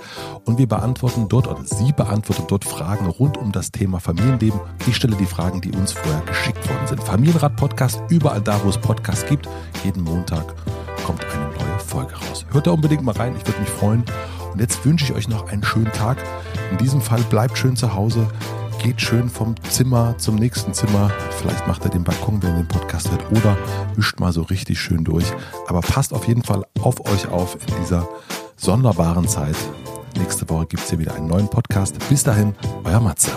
Und wir beantworten dort, oder sie beantwortet dort Fragen rund um das Thema Familienleben. Ich stelle die Fragen, die uns vorher geschickt worden sind. Familienrat-Podcast, überall da, wo es Podcasts gibt. Jeden Montag kommt eine Folge raus. Hört da unbedingt mal rein, ich würde mich freuen. Und jetzt wünsche ich euch noch einen schönen Tag. In diesem Fall bleibt schön zu Hause geht schön vom Zimmer zum nächsten Zimmer. Vielleicht macht er den Balkon, wenn er den Podcast hört, oder wischt mal so richtig schön durch. Aber passt auf jeden Fall auf euch auf in dieser sonderbaren Zeit. Nächste Woche gibt es hier wieder einen neuen Podcast. Bis dahin, euer Matze.